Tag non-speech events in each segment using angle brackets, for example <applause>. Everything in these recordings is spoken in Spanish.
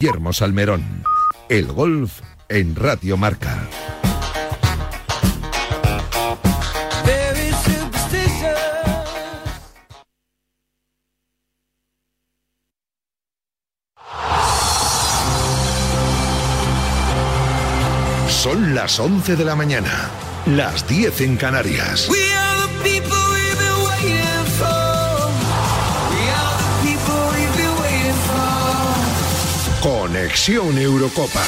Guillermo Salmerón. El golf en Radio Marca. Son las 11 de la mañana, las 10 en Canarias. Conexión Eurocopa.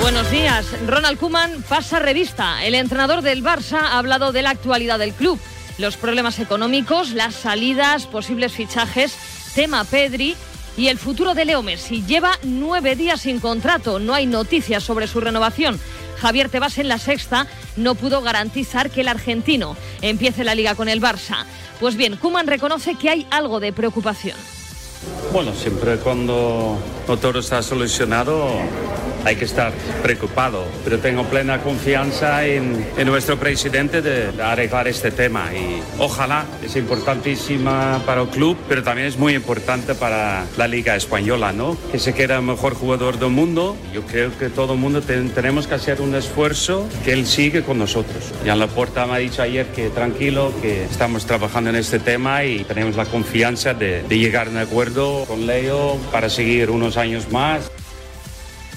Buenos días. Ronald Kuman pasa revista. El entrenador del Barça ha hablado de la actualidad del club, los problemas económicos, las salidas, posibles fichajes, tema Pedri y el futuro de Leo Messi. Lleva nueve días sin contrato, no hay noticias sobre su renovación. Javier Tebas en la sexta no pudo garantizar que el argentino empiece la liga con el Barça. Pues bien, Kuman reconoce que hay algo de preocupación. Bueno, siempre cuando no todo está solucionado hay que estar preocupado, pero tengo plena confianza en, nuestro presidente de, arreglar este tema y ojalá es importantísima para el club, pero también es muy importante para la Liga Española, ¿no? Que se quede el mejor jugador del mundo. Yo creo que todo el mundo tenemos que hacer un esfuerzo que él sigue con nosotros. la Laporta me ha dicho ayer que tranquilo, que estamos trabajando en este tema y tenemos la confianza de, de llegar a un acuerdo con Leo para seguir unos años más.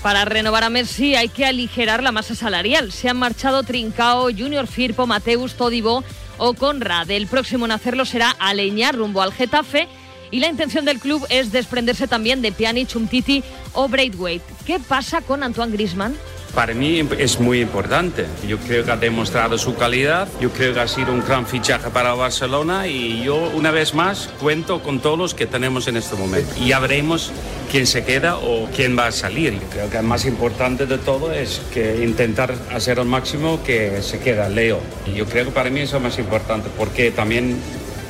Para renovar a Messi hay que aligerar la masa salarial. Se han marchado Trincao, Junior Firpo, Mateus, Todibo o Conrad. El próximo en hacerlo será Aleñar rumbo al Getafe y la intención del club es desprenderse también de Pjanic, Umtiti o Braithwaite. ¿Qué pasa con Antoine Griezmann? Para mí es muy importante. Yo creo que ha demostrado su calidad. Yo creo que ha sido un gran fichaje para Barcelona y yo una vez más cuento con todos los que tenemos en este momento. Y ya veremos quién se queda o quién va a salir. Yo creo que el más importante de todo es que intentar hacer al máximo que se queda Leo. Yo creo que para mí eso es más importante porque también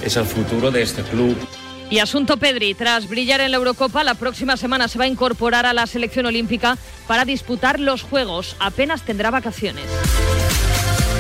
es el futuro de este club. Y asunto Pedri, tras brillar en la Eurocopa, la próxima semana se va a incorporar a la selección olímpica para disputar los Juegos. Apenas tendrá vacaciones.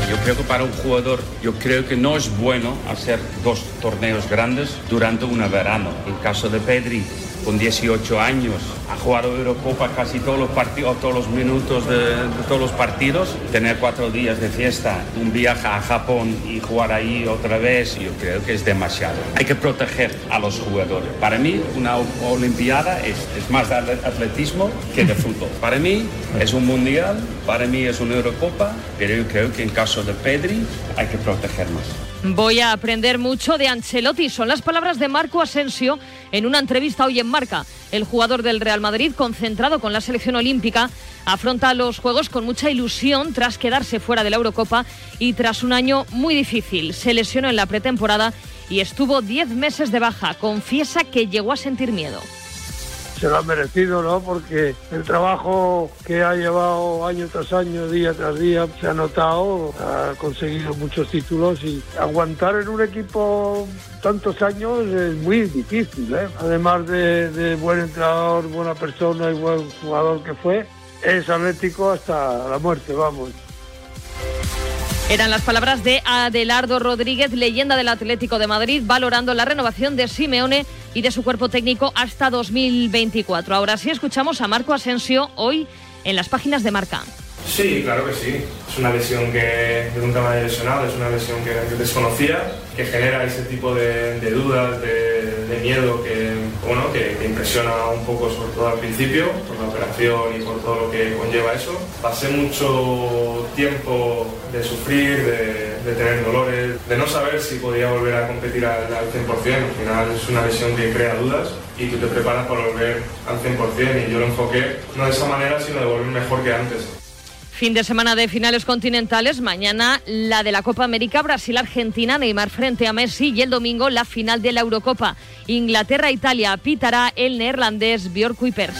Yo creo que para un jugador, yo creo que no es bueno hacer dos torneos grandes durante un verano. En caso de Pedri, con 18 años, ha jugado Eurocopa casi todos los partidos, todos los minutos de, todos los partidos, tener cuatro días de fiesta, un viaje a Japón y jugar ahí otra vez, yo creo que es demasiado. Hay que proteger a los jugadores. Para mí, una Olimpiada es, es más de atletismo que de fútbol. Para mí es un mundial, para mí es una Eurocopa, pero yo creo que en caso de Pedri hay que proteger más. Voy a aprender mucho de Ancelotti. Son las palabras de Marco Asensio en una entrevista hoy en Marca. El jugador del Real Madrid, concentrado con la selección olímpica, afronta los Juegos con mucha ilusión tras quedarse fuera de la Eurocopa y tras un año muy difícil. Se lesionó en la pretemporada y estuvo 10 meses de baja. Confiesa que llegó a sentir miedo se lo ha merecido, ¿no? Porque el trabajo que ha llevado año tras año, día tras día, se ha notado, ha conseguido muchos títulos y aguantar en un equipo tantos años es muy difícil, ¿eh? Además de, de buen entrenador, buena persona y buen jugador que fue, es atlético hasta la muerte, vamos. Eran las palabras de Adelardo Rodríguez, leyenda del Atlético de Madrid, valorando la renovación de Simeone y de su cuerpo técnico hasta 2024. Ahora sí escuchamos a Marco Asensio hoy en las páginas de Marca. Sí, claro que sí. Es una lesión que de un tema lesionado, es una lesión que, desconocía, que genera ese tipo de, dudas, de, miedo que, bueno, que, impresiona un poco, sobre todo al principio, por la operación y por todo lo que conlleva eso. Pasé mucho tiempo de sufrir, de, tener dolores, de no saber si podía volver a competir al, al 100%. Al final es una lesión que crea dudas y tú te preparas para volver al 100% y yo lo enfoqué no de esa manera, sino de volver mejor que antes. Fin de semana de finales continentales. Mañana la de la Copa América, Brasil-Argentina, Neymar frente a Messi. Y el domingo la final de la Eurocopa. Inglaterra-Italia. Pitará el neerlandés Björk Kuipers.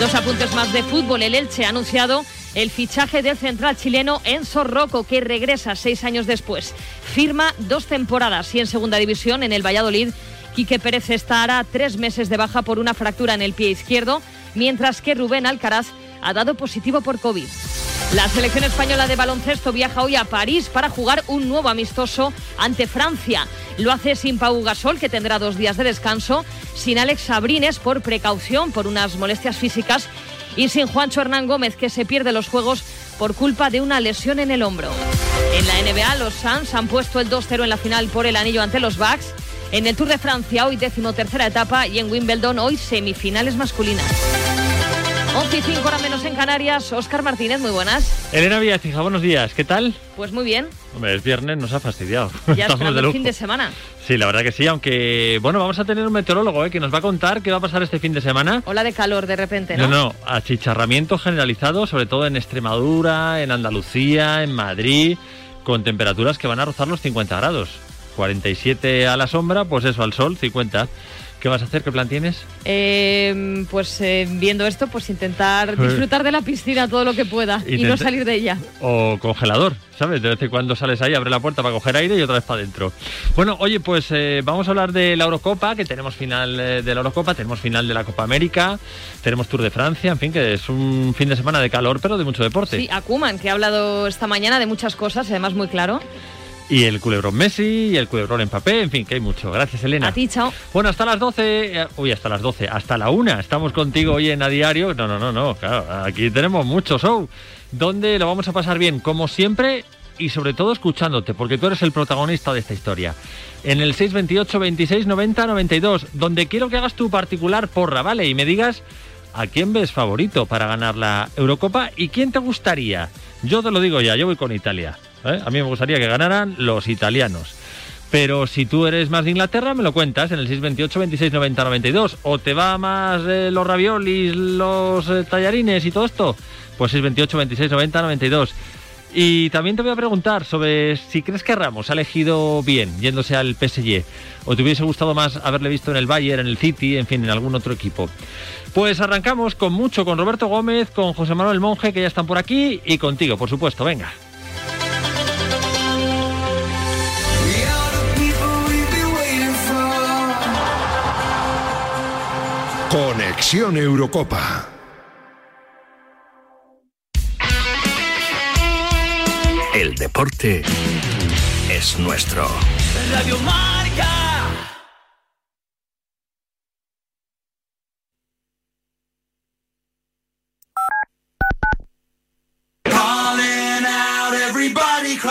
Dos apuntes más de fútbol. El Elche ha anunciado el fichaje del central chileno Enzo Rocco, que regresa seis años después. Firma dos temporadas y en segunda división en el Valladolid. Quique Pérez estará tres meses de baja por una fractura en el pie izquierdo, mientras que Rubén Alcaraz ha dado positivo por COVID. La selección española de baloncesto viaja hoy a París para jugar un nuevo amistoso ante Francia. Lo hace sin Pau Gasol, que tendrá dos días de descanso, sin Alex Sabrines por precaución por unas molestias físicas y sin Juancho Hernán Gómez, que se pierde los Juegos por culpa de una lesión en el hombro. En la NBA, los Suns han puesto el 2-0 en la final por el anillo ante los Bucks. En el Tour de Francia, hoy decimotercera etapa, y en Wimbledon, hoy semifinales masculinas. 11 y 5 horas menos en Canarias. Oscar Martínez, muy buenas. Elena Villafija, buenos días. ¿Qué tal? Pues muy bien. Hombre, es viernes, nos ha fastidiado. Ya <laughs> estamos el fin de semana. Sí, la verdad que sí, aunque bueno, vamos a tener un meteorólogo ¿eh? que nos va a contar qué va a pasar este fin de semana. Ola de calor de repente, ¿no? No, no, achicharramiento generalizado, sobre todo en Extremadura, en Andalucía, en Madrid, con temperaturas que van a rozar los 50 grados. 47 a la sombra, pues eso, al sol, 50. ¿Qué vas a hacer? ¿Qué plan tienes? Eh, pues eh, viendo esto, pues intentar disfrutar de la piscina todo lo que pueda y no salir de ella. O congelador, ¿sabes? De vez en cuando sales ahí, abre la puerta para coger aire y otra vez para adentro. Bueno, oye, pues eh, vamos a hablar de la Eurocopa, que tenemos final de la Eurocopa, tenemos final de la Copa América, tenemos Tour de Francia, en fin, que es un fin de semana de calor, pero de mucho deporte. Sí, Akuman, que ha hablado esta mañana de muchas cosas, además muy claro. Y el culebrón Messi, y el culebrón papel, en fin, que hay mucho. Gracias, Elena. A ti, chao. Bueno, hasta las 12, eh, uy, hasta las 12, hasta la 1, estamos contigo hoy en A Diario. No, no, no, no, claro, aquí tenemos mucho show, donde lo vamos a pasar bien, como siempre, y sobre todo escuchándote, porque tú eres el protagonista de esta historia. En el 628 26 90 92, donde quiero que hagas tu particular porra, ¿vale? Y me digas a quién ves favorito para ganar la Eurocopa y quién te gustaría. Yo te lo digo ya, yo voy con Italia. ¿Eh? A mí me gustaría que ganaran los italianos. Pero si tú eres más de Inglaterra, me lo cuentas en el 628 26 90 92. O te va más eh, los raviolis, los eh, tallarines y todo esto, pues 628 26 90 92. Y también te voy a preguntar sobre si crees que Ramos ha elegido bien yéndose al PSG o te hubiese gustado más haberle visto en el Bayern, en el City, en fin, en algún otro equipo. Pues arrancamos con mucho, con Roberto Gómez, con José Manuel Monje, que ya están por aquí, y contigo, por supuesto. Venga. Conexión Eurocopa. El deporte es nuestro. Radio Marca.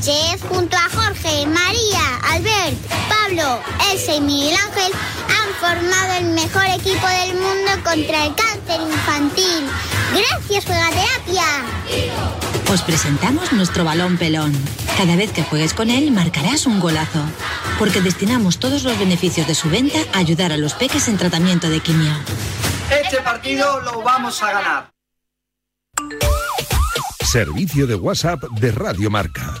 Sánchez, junto a Jorge, María, Albert, Pablo, Elsa y Miguel Ángel, han formado el mejor equipo del mundo contra el cáncer infantil. Gracias, Juegaterapia. Os presentamos nuestro balón pelón. Cada vez que juegues con él, marcarás un golazo. Porque destinamos todos los beneficios de su venta a ayudar a los peques en tratamiento de quimio. Este partido lo vamos a ganar. Servicio de WhatsApp de Radio Marca.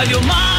Radio Marca.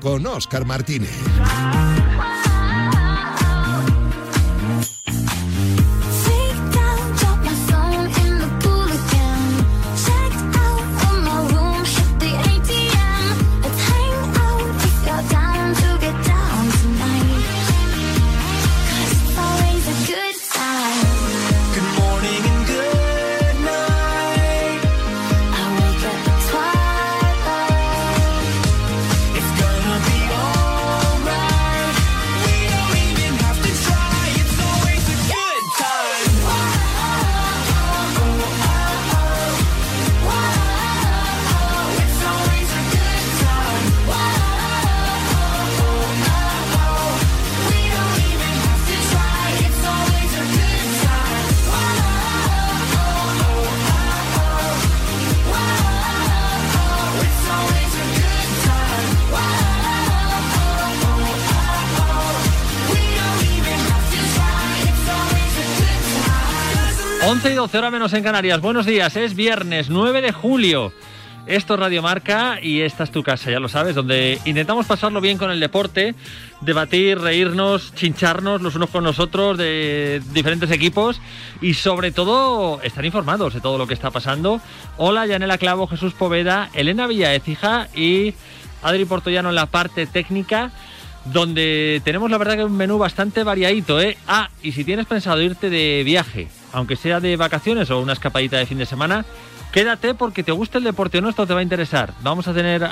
Con Óscar Martínez. 12 horas menos en Canarias. Buenos días, es viernes 9 de julio. Esto es Radio Marca y esta es tu casa, ya lo sabes, donde intentamos pasarlo bien con el deporte, debatir, reírnos, chincharnos los unos con los otros de diferentes equipos y sobre todo estar informados de todo lo que está pasando. Hola, Yanela Clavo, Jesús Poveda, Elena Villaecija y Adri Portollano en la parte técnica donde tenemos la verdad que un menú bastante variadito, ¿eh? Ah, y si tienes pensado irte de viaje, aunque sea de vacaciones o una escapadita de fin de semana, quédate porque te gusta el deporte o no, esto te va a interesar. Vamos a tener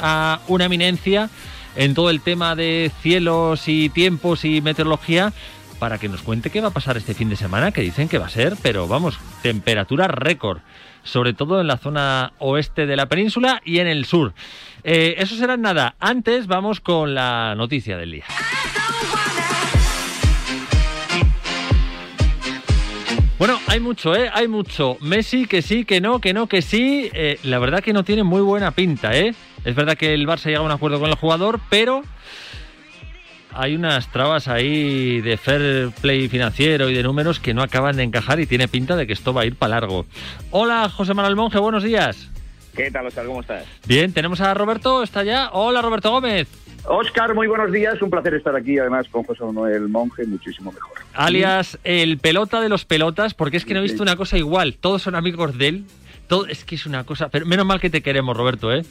una eminencia en todo el tema de cielos y tiempos y meteorología para que nos cuente qué va a pasar este fin de semana, que dicen que va a ser, pero vamos, temperatura récord, sobre todo en la zona oeste de la península y en el sur. Eh, eso será nada. Antes vamos con la noticia del día. Hay mucho, ¿eh? Hay mucho. Messi, que sí, que no, que no, que sí. Eh, la verdad que no tiene muy buena pinta, ¿eh? Es verdad que el Barça llega a un acuerdo con el jugador, pero hay unas trabas ahí de fair play financiero y de números que no acaban de encajar y tiene pinta de que esto va a ir para largo. Hola, José Manuel Monje, buenos días. ¿Qué tal, Oscar? ¿Cómo estás? Bien, tenemos a Roberto, ¿está ya? Hola, Roberto Gómez. Oscar, muy buenos días. Un placer estar aquí, además, con José Manuel Monje, muchísimo mejor. Alias el pelota de los pelotas, porque es que no he visto una cosa igual. Todos son amigos de él. Todo, es que es una cosa. Pero menos mal que te queremos, Roberto, ¿eh?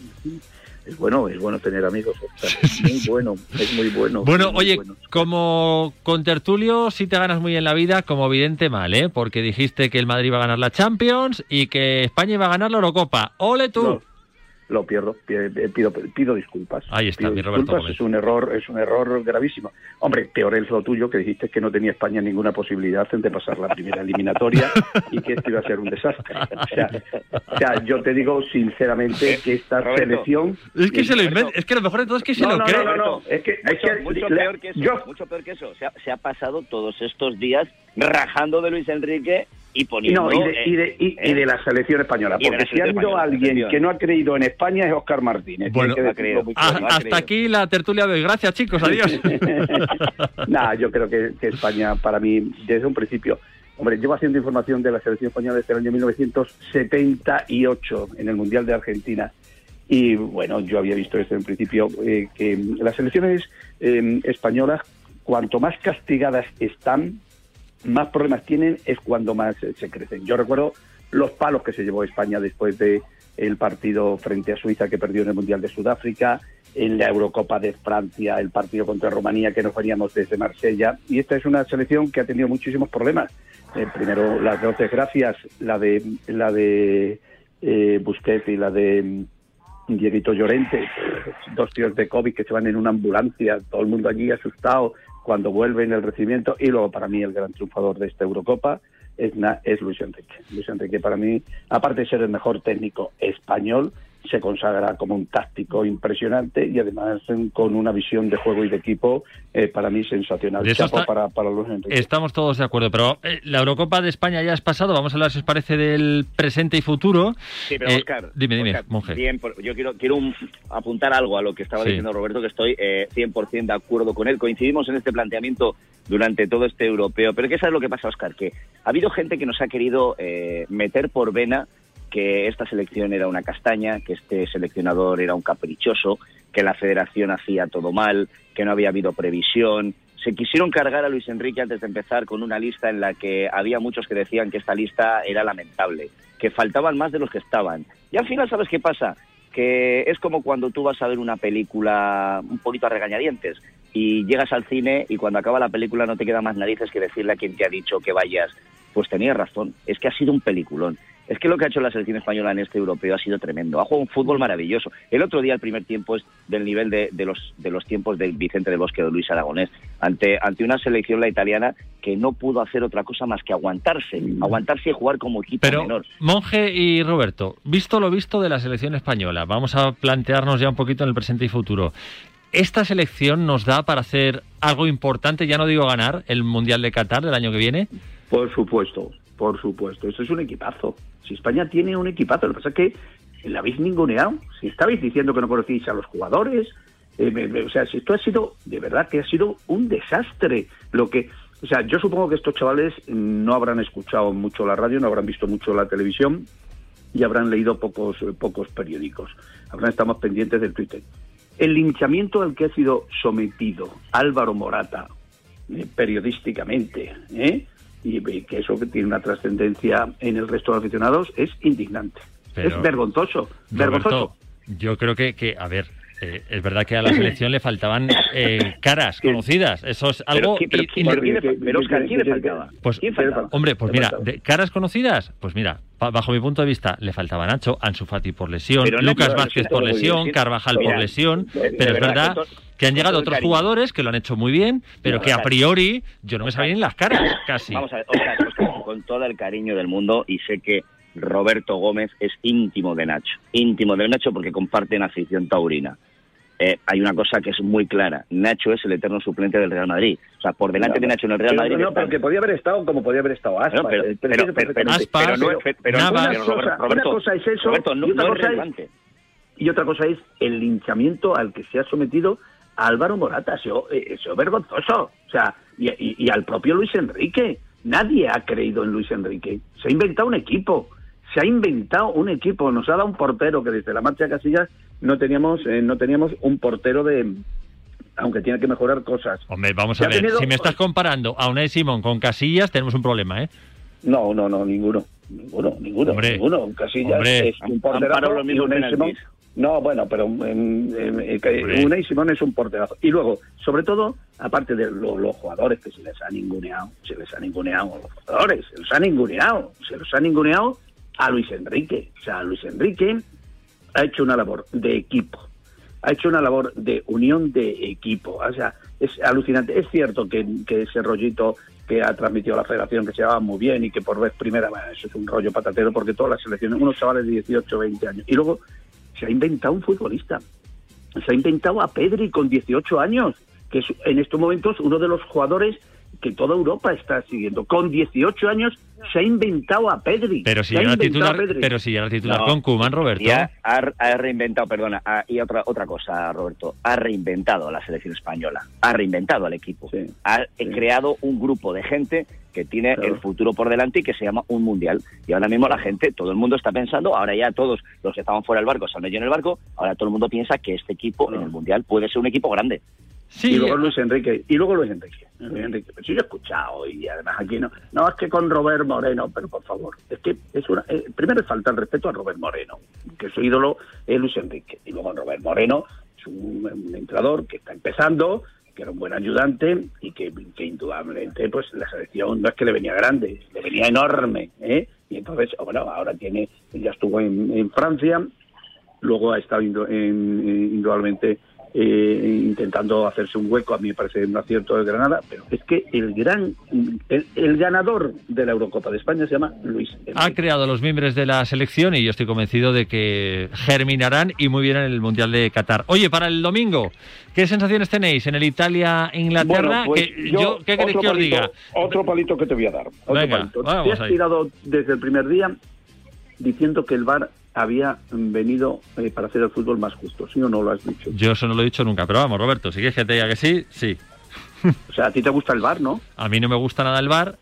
Es bueno, es bueno tener amigos. Oscar. Muy bueno, es muy bueno. Bueno, muy oye, bueno. como con Tertulio sí te ganas muy en la vida, como vidente mal, ¿eh? Porque dijiste que el Madrid iba a ganar la Champions y que España iba a ganar la Eurocopa. ¡Ole tú! No, lo pierdo, pi- pido, pido disculpas. Ahí está, Pido mi Roberto disculpas, Gómez. es un error, es un error gravísimo. Hombre, peor es lo tuyo que dijiste que no tenía España ninguna posibilidad de pasar la primera eliminatoria y que esto iba a ser un desastre. O sea, o sea, yo te digo sinceramente que esta Roberto, selección Es que se lo inventa, es que lo mejor de todo es que se No, lo no, cree. no, no, no, es que, es mucho, que mucho la- peor que eso, yo- mucho peor que eso. Se ha, se ha pasado todos estos días rajando de Luis Enrique y poniendo... no, y, de, eh, y, de, y- y de la selección española. Porque si ha habido alguien que no ha creído en España es Oscar Martínez. Bueno, que ha creído. Ah, claro. no ha hasta creído. aquí la tertulia de hoy. Gracias, chicos. Adiós. <laughs> Nah, yo creo que, que España, para mí, desde un principio, hombre, llevo haciendo información de la selección española desde el año 1978 en el Mundial de Argentina. Y bueno, yo había visto desde un principio eh, que las selecciones eh, españolas, cuanto más castigadas están, más problemas tienen es cuando más eh, se crecen. Yo recuerdo los palos que se llevó España después de el partido frente a Suiza que perdió en el Mundial de Sudáfrica, en la Eurocopa de Francia, el partido contra Rumanía que nos veníamos desde Marsella. Y esta es una selección que ha tenido muchísimos problemas. Eh, primero las dos desgracias, la de la de eh, Busquets y la de mm, Dieguito Llorente, dos tíos de COVID que se van en una ambulancia, todo el mundo allí asustado cuando vuelven el recibimiento y luego para mí el gran triunfador de esta Eurocopa es, es Luis Enrique. Luis Enrique para mí, aparte de ser el mejor técnico español, se consagra como un táctico impresionante y además eh, con una visión de juego y de equipo eh, para mí sensacional. Chapo está- para, para Luis Enrique. Estamos todos de acuerdo, pero eh, la Eurocopa de España ya es pasado. Vamos a hablar, si os parece, del presente y futuro. Sí, pero Eh, Oscar, dime, dime, Oscar, monje. bien, yo quiero, quiero un- apuntar algo a lo que estaba Sí. diciendo Roberto, que estoy eh, 100% de acuerdo con él. Coincidimos en este planteamiento durante todo este europeo. Pero ¿qué sabes lo que pasa, Oscar? Que ha habido gente que nos ha querido eh, meter por vena que esta selección era una castaña, que este seleccionador era un caprichoso, que la federación hacía todo mal, que no había habido previsión. Se quisieron cargar a Luis Enrique antes de empezar con una lista en la que había muchos que decían que esta lista era lamentable, que faltaban más de los que estaban. Y al final, ¿sabes qué pasa? Que es como cuando tú vas a ver una película un poquito a regañadientes y llegas al cine y cuando acaba la película no te queda más narices que decirle a quien te ha dicho que vayas. Pues tenías razón, es que ha sido un peliculón. Es que lo que ha hecho la selección española en este europeo ha sido tremendo. Ha jugado un fútbol maravilloso. El otro día, el primer tiempo, es del nivel de, de los, de los tiempos de Vicente del Bosque o de Luis Aragonés. Ante, ante una selección, la italiana, que no pudo hacer otra cosa más que aguantarse. Aguantarse y jugar como equipo Pero, menor. Monje y Roberto, visto lo visto de la selección española, vamos a plantearnos ya un poquito en el presente y futuro. ¿Esta selección nos da para hacer algo importante, ya no digo ganar, el Mundial de Qatar del año que viene? Por supuesto, por supuesto. Esto es un equipazo. Si España tiene un equipazo, lo que pasa es que la habéis ninguneado. Si estabais diciendo que no conocíais a los jugadores, eh, me- o sea, si esto ha sido, de verdad que ha sido un desastre. Lo que, o sea, yo supongo que estos chavales no habrán escuchado mucho la radio, no habrán visto mucho la televisión y habrán leído pocos, eh, pocos periódicos. Habrán estado más pendientes del Twitter. El linchamiento al que ha sido sometido Álvaro Morata, eh, periodísticamente, ¿eh? Y que eso que tiene una trascendencia en el resto de aficionados es indignante. Pero- es vergonzoso, vergonzoso. Yo creo que, que a ver, eh, es verdad que a la selección le faltaban eh, caras conocidas. Eso es algo. Pero, y- ¿quién- y- pero ¿quién le- pero, Óscar, ¿quién le faltaba? Pues, hombre, pues mira, de caras conocidas, pues mira, bajo mi punto de vista, le faltaba Nacho, Ansu Fati por lesión, Pero Lucas Vázquez por lesión, Carvajal por lesión, de- de pero es verdad, que han llegado otros jugadores que lo han hecho muy bien, pero No, que a Oscar. priori yo no me sabía ni las caras, casi. Vamos a ver, Óscar, Óscar, con todo el cariño del mundo y sé que Roberto Gómez es íntimo de Nacho, íntimo de Nacho porque comparten afición taurina. Eh, hay una cosa que es muy clara, Nacho es el eterno suplente del Real Madrid. O sea, por delante de Nacho en el Real Pero Madrid No, pero que podía haber estado como podía haber estado Aspas. No, pero- eh, no una, Roberto, cosa, Roberto, una cosa es eso Roberto, no- y, otra no cosa es, y otra cosa es el linchamiento al que se ha sometido Álvaro Morata. Eso, eh, eso es vergonzoso. O sea, y, y- y al propio Luis Enrique. Nadie ha creído en Luis Enrique. Se ha inventado un equipo. Se ha inventado un equipo. Nos ha dado un portero que desde la marcha de Casillas no teníamos, eh, no teníamos un portero de... Aunque tiene que mejorar cosas. Hombre, vamos a ver, tenido- si me estás comparando a Unai Simón con Casillas, tenemos un problema, ¿eh? No, no, no, ninguno. Ninguno, ninguno. Hombre, ninguno. Casillas hombre. es un porterazo y. Simón- No, bueno, pero em, em, eh, Hombre. Unai Simón es un porterazo. Y luego, sobre todo, aparte de lo- los jugadores que se les ha ninguneado, se les ha ninguneado a los jugadores, se los ha ninguneado, se los ha ninguneado a Luis Enrique. O sea, Luis Enrique ha hecho una labor de equipo, ha hecho una labor de unión de equipo. O sea, es alucinante. Es cierto que, ese rollito que ha transmitido la federación, que se llevaba muy bien y que por vez primera, bueno, eso es un rollo patatero porque todas las selecciones, unos chavales de 18, 20 años. Y luego se ha inventado un futbolista. Se ha inventado a Pedri con 18 años, que es en estos momentos uno de los jugadores que toda Europa está siguiendo. Con 18 años se ha inventado a Pedri. Pero si Se ha era inventado a titular, Pedri. pero si era titular No. con Kuman, Roberto. Ha, reinventado, perdona, ha- y otra otra cosa, Roberto, ha reinventado a la selección española, ha reinventado al equipo, Sí, ha sí. creado un grupo de gente que tiene Claro. el futuro por delante y que se llama un mundial. Y ahora mismo la gente, todo el mundo está pensando, ahora ya todos los que estaban fuera del barco se han metido en el barco, ahora todo el mundo piensa que este equipo en el mundial puede ser un equipo grande. Y luego Luis Enrique, y luego Luis Enrique. Luis Enrique. Pero yo he escuchado y además aquí no, no es que con Robert Moreno, pero por favor, es que es una, eh, primero falta el respeto a Robert Moreno, que su ídolo es Luis Enrique, y luego Robert Moreno es un, un entrenador que está empezando, que era un buen ayudante y que, indudablemente pues la selección no es que le venía grande, le venía enorme, ¿eh? Y entonces, bueno, ahora tiene, ya estuvo en, Francia, luego ha estado en- en- indudablemente eh, intentando hacerse un hueco, a mí me parece un acierto de Granada, pero es que el gran, el, el ganador de la Eurocopa de España se llama Luis Enrique. ha creado los miembros de la selección y yo estoy convencido de que germinarán y muy bien en el Mundial de Qatar. Oye, para el domingo, ¿qué sensaciones tenéis en el Italia-Inglaterra? Bueno, pues yo, ¿Qué queréis que os palito- diga? Otro palito que te voy a dar. Otro Venga, palito. vamos Te has ahí. tirado desde el primer día diciendo que el VAR había venido eh, para hacer el fútbol más justo. ¿Sí o no lo has dicho? Yo eso no lo he dicho nunca, pero vamos, Roberto, si quieres que te diga que sí, sí. O sea, a ti te gusta el VAR, ¿no? A mí no me gusta nada el bar,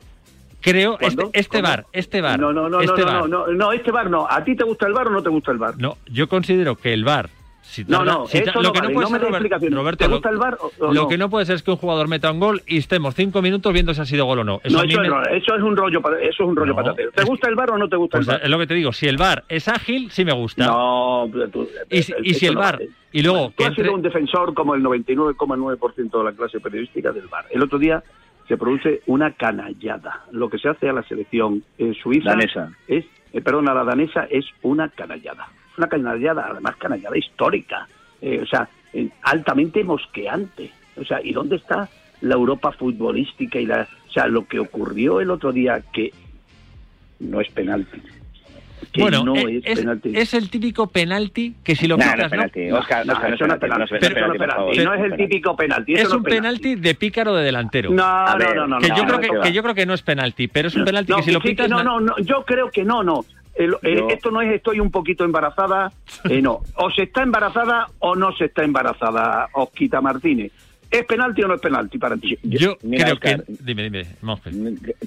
Creo, este, ¿Cuándo? este bar, este bar. No, no, no, este no, bar. no, no, no, este bar no. ¿A ti te gusta el bar o no te gusta el bar? No, yo considero que el bar. Si No, tarda- no, si ta- eso lo no que vale, no puede no me ser, des Robert- explicaciones. Roberto, ¿Te lo- gusta el VAR o- o lo no? que no puede ser es que un jugador meta un gol y estemos cinco minutos viendo si ha sido gol o no. Eso no, eso, me- es, no, eso es un rollo, eso es un rollo No, patatero. ¿Te gusta el bar o no te gusta Pues el bar? es lo que te digo, si el bar es ágil, sí me gusta. No, pero tú- y si, y si eso el no bar vale. y luego Tú que has entre- sido un defensor como el 99,9% de la clase periodística del bar. El otro día se produce una canallada. Lo que se hace a la selección eh, suiza Danesa. es, eh, perdón, a la danesa es una canallada. Una canallada, además canallada histórica. Eh, o sea, eh, altamente mosqueante. O sea, ¿y dónde está la Europa futbolística y la, o sea, lo que ocurrió el otro día que no es penalti. Que bueno, no eh, es, es, el típico penalti que si lo Nah, no quitas, es. Oscar, No, Oscar, no es no penalti, no no penalti, no el típico penalti, es no un penalti. penalti de pícaro de delantero. No, no, ver, no, no, que no, yo no, creo no, que, que yo creo que no es penalti, pero es un penalti No, que si lo pitas no, no, no, yo creo que no, no. El- el- Yo- Esto no es estoy un poquito embarazada, eh, no. O se está embarazada o no se está embarazada, Osquita Martínez. ¿Es penalti o no es penalti para ti? Yo Mira, creo Oscar, que dime, dime.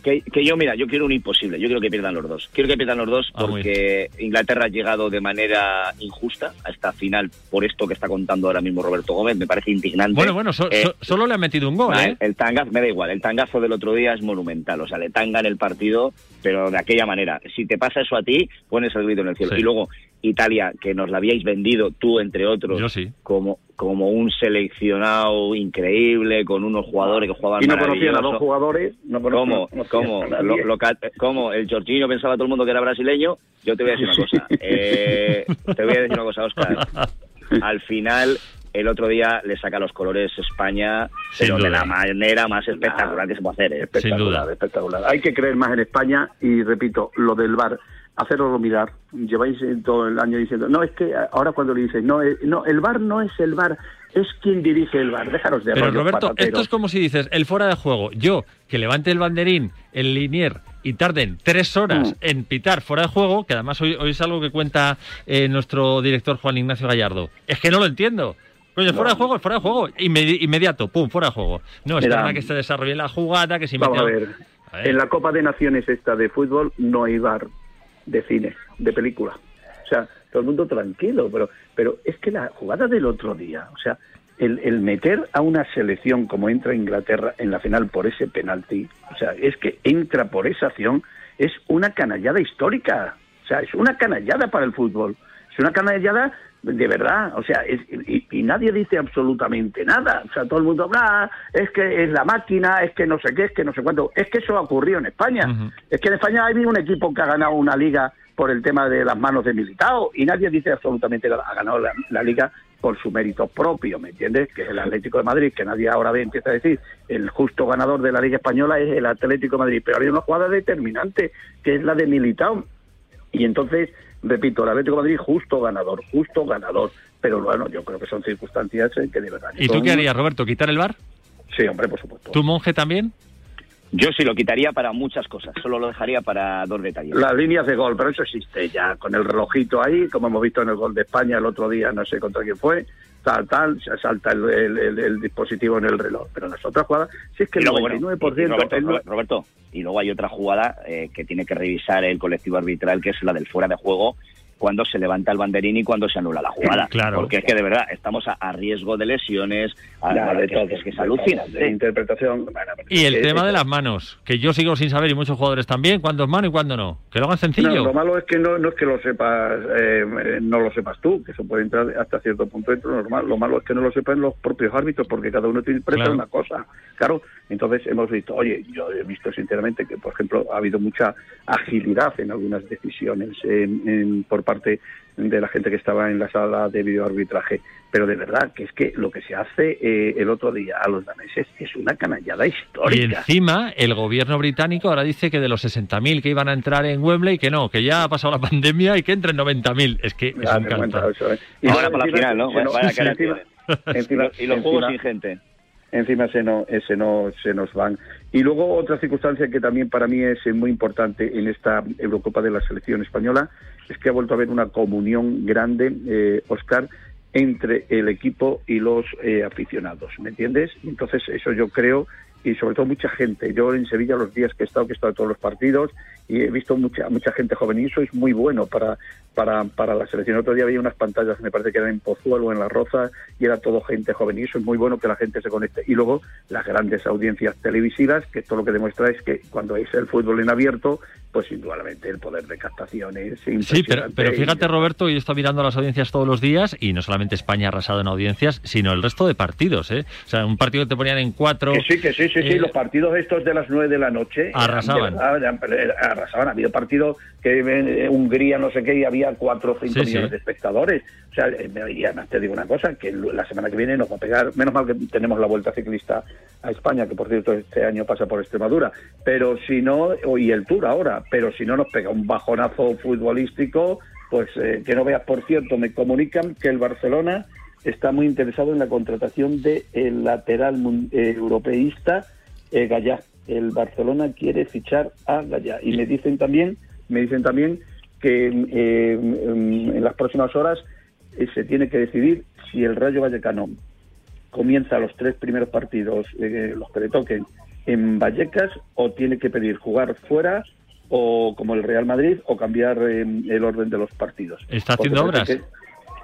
Que, que yo, mira, yo quiero un imposible. Yo quiero que pierdan los dos. Quiero que pierdan los dos Ah, porque Inglaterra ha llegado de manera injusta a esta final por esto que está contando ahora mismo Roberto Gómez. Me parece indignante. Bueno, bueno, so- Eh, so- solo le han metido un gol, ¿eh? El tangazo, me da igual, el tangazo del otro día es monumental, o sea, le tangan el partido, pero de aquella manera. Si te pasa eso a ti, pones el grito en el cielo. Sí. Y luego, Italia, que nos la habíais vendido, tú entre otros, Yo sí. como, como un seleccionado increíble, con unos jugadores que jugaban Y no conocían a dos jugadores. No conocían- ¿Cómo? no ¿Cómo? Lo- lo ca- ¿Cómo? El Jorginho pensaba todo el mundo que era brasileño. Yo te voy a decir una cosa. Eh, te voy a decir una cosa, Oscar. <laughs> Al final, el otro día le saca los colores España, Sin pero de la manera más espectacular que se puede hacer. ¿eh? Espectacular, duda. espectacular. Hay que creer más en España y repito, lo del bar, hacerlo mirar. Lleváis eh, todo el año diciendo, no, es que ahora cuando le dices, no, eh, no, el bar no es el bar, es quien dirige el bar. Déjanos de Pero Roberto, patateros. esto es como si dices, el fuera de juego, yo que levante el banderín, el linier y tarden tres horas Mm. en pitar fuera de juego, que además hoy, hoy es algo que cuenta eh, nuestro director Juan Ignacio Gallardo. Es que no lo entiendo. Coño, fuera de juego, fuera de juego, Inmedi- inmediato, pum, fuera de juego. No, espera que se desarrolle la jugada, que si Vamos a mete- ver. A ver. En la Copa de Naciones esta de fútbol no hay bar de cine, de película. O sea, todo el mundo tranquilo, pero, pero es que la jugada del otro día, o sea, el, el meter a una selección como entra Inglaterra en la final por ese penalti, o sea, es que entra por esa acción, es una canallada histórica. O sea, es una canallada para el fútbol. Es una canallada de verdad, o sea, es- y, y nadie dice absolutamente nada. O sea, todo el mundo habla, es que es la máquina, es que no sé qué, es que no sé cuánto. Es que eso ha ocurrido en España. Es que en España hay un equipo que ha ganado una liga por el tema de las manos de Militao y nadie dice absolutamente nada. Ha ganado la, la liga por su mérito propio, ¿me entiendes? Que es el Atlético de Madrid, que nadie ahora ve, empieza a decir, el justo ganador de la Liga Española es el Atlético de Madrid. Pero hay una jugada determinante, que es la de Militao. Y entonces, repito, el Atlético de Madrid justo ganador, justo ganador. Pero bueno, yo creo que son circunstancias eh, que de verdad... ¿Y tú son- qué harías, Roberto? ¿Quitar el bar? Sí, hombre, por supuesto. ¿Tu monje también? Yo sí lo quitaría para muchas cosas, solo lo dejaría para dos detalles. Las líneas de gol, pero eso existe ya, con el relojito ahí, como hemos visto en el gol de España el otro día, no sé contra quién fue, tal, tal, salta el, el- el- el dispositivo en el reloj. Pero las otras jugadas, si es que el luego, bueno, 99%... y- y Roberto, Roberto, y luego hay otra jugada eh, que tiene que revisar el colectivo arbitral, que es la del fuera de juego, cuando se levanta el banderín y cuando se anula la jugada. Claro. Porque es que de verdad estamos a, a riesgo de lesiones, a, Ya, a- de todo, es que es de alucinante. de interpretación. bueno, Y el es tema es- de las manos, que yo sigo sin saber y muchos jugadores también, cuándo es mano y cuándo no. Que lo hagan No, sencillo. lo malo es que no, no es que lo sepas, eh, eh, no lo sepas tú, que eso puede entrar hasta cierto punto dentro normal. Lo malo es que no lo sepan los propios árbitros, porque cada uno te interpreta Claro. una cosa. Claro, entonces hemos visto, oye, yo he visto sinceramente que, por ejemplo, ha habido mucha agilidad en algunas decisiones en- en- por parte de la gente que estaba en la sala de videoarbitraje, pero de verdad que es que lo que se hace eh, el otro día a los daneses es una canallada Y histórica. encima, el gobierno británico ahora dice que de los 60.000 que iban a entrar en Wembley, que no, que ya ha pasado la <laughs> pandemia y que entren 90.000. Es que es Ya un me cuenta cantar. eso, ¿eh? Y Ahora para la encima final, ¿no? se nos- Vaya sí, cara encima- tiene. <laughs> encima- y, los- y juegos encima- sin gente. encima se no, ese no, se nos van. Y luego otra circunstancia que también para mí es eh, muy importante en esta Eurocopa de la selección española es que ha vuelto a haber una comunión grande, eh, Oscar, entre el equipo y los eh, aficionados, ¿me entiendes? Entonces eso yo creo y sobre todo mucha gente. Yo en Sevilla los días que he estado, que he estado en todos los partidos y he visto mucha mucha gente joven y eso es muy bueno para para, para la selección. Otro día había unas pantallas, me parece que eran en Pozuelo, en La Roza, y era todo gente joven y eso es muy bueno que la gente se conecte. Y luego las grandes audiencias televisivas, que esto lo que demuestra es que cuando es el fútbol en abierto, pues indudablemente el poder de captación es Sí, pero, pero fíjate Roberto, yo estoy mirando las audiencias todos los días y no solamente España ha arrasado en audiencias, sino el resto de partidos, ¿eh? O sea, un partido que te ponían en cuatro... Que sí, que sí, sí, sí, eh, los partidos estos de las nueve de la noche... Arrasaban. de verdad, arrasaban. Ha habido partidos que en Hungría, no sé qué, y había cuatro o cinco Sí, millones sí. de espectadores. O sea, eh, y además te digo una cosa, que la semana que viene nos va a pegar, menos mal que tenemos la Vuelta Ciclista a España, que por cierto este año pasa por Extremadura, pero si no, y el Tour ahora, pero si no nos pega un bajonazo futbolístico, pues eh, que no veas, por cierto, me comunican que el Barcelona está muy interesado en la contratación del el lateral eh, europeísta eh, Gallá. El Barcelona quiere fichar a Gallá. Y me dicen también, me dicen también que eh, en las próximas horas eh, se tiene que decidir si el Rayo Vallecano comienza los tres primeros partidos, eh, los que le toquen, en Vallecas o tiene que pedir jugar fuera o como el Real Madrid o cambiar el orden de los partidos. ¿Está Porque haciendo parece obras?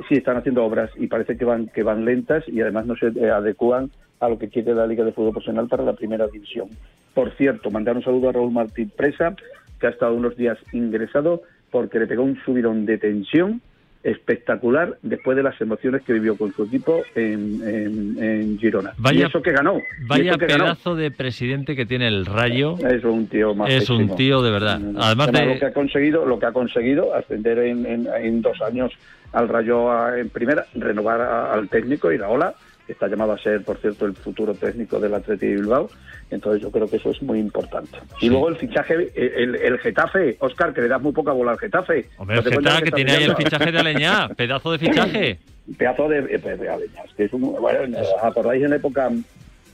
Sí, están haciendo obras y parece que van que van lentas y además no se eh, adecúan a lo que quiere la Liga de Fútbol Profesional para la primera división. Por cierto, mandar un saludo a Raúl Martín Presa, que ha estado unos días ingresado porque le pegó un subidón de tensión espectacular después de las emociones que vivió con su equipo en, en- en Girona. Vaya- y eso que ganó. Vaya ganó. pedazo de presidente que tiene el Rayo. Es un tío más Es un tío de verdad. Además Además, lo que de... ha conseguido, lo que ha conseguido ascender en, en- en dos años al Rayo a- en primera, renovar a- al técnico y la ola, que está llamado a ser, por cierto, el futuro técnico del Atleti de Bilbao. Entonces yo creo que eso es muy importante. Y luego el fichaje, el, el Getafe, Oscar, que le das muy poca bola al Getafe. Hombre, el ¿No te cuentas Getafe que está tiene ahí el fichaje de Aleñá. Pedazo de fichaje. pedazo de, eh, de Aveñas, que es un, bueno, ¿os acordáis en la época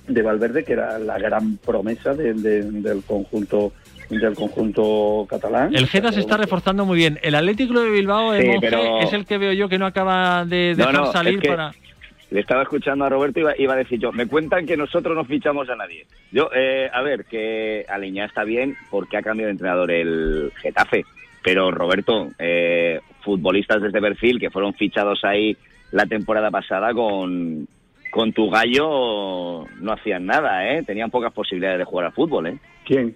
de Valverde que era la gran promesa de- de- del conjunto del conjunto catalán. El Geta se está reforzando muy bien. El Atlético de Bilbao de Sí, pero- es el que veo yo que no acaba de dejar no, salir que para... Le estaba escuchando a Roberto y iba, iba a decir yo, me cuentan que nosotros no fichamos a nadie. Yo, eh, a ver, que Aleñá está bien porque ha cambiado de entrenador el Getafe. Pero Roberto, eh, futbolistas de este perfil que fueron fichados ahí la temporada pasada con, con tu gallo no hacían nada, ¿eh? Tenían pocas posibilidades de jugar al fútbol, ¿eh? ¿Quién?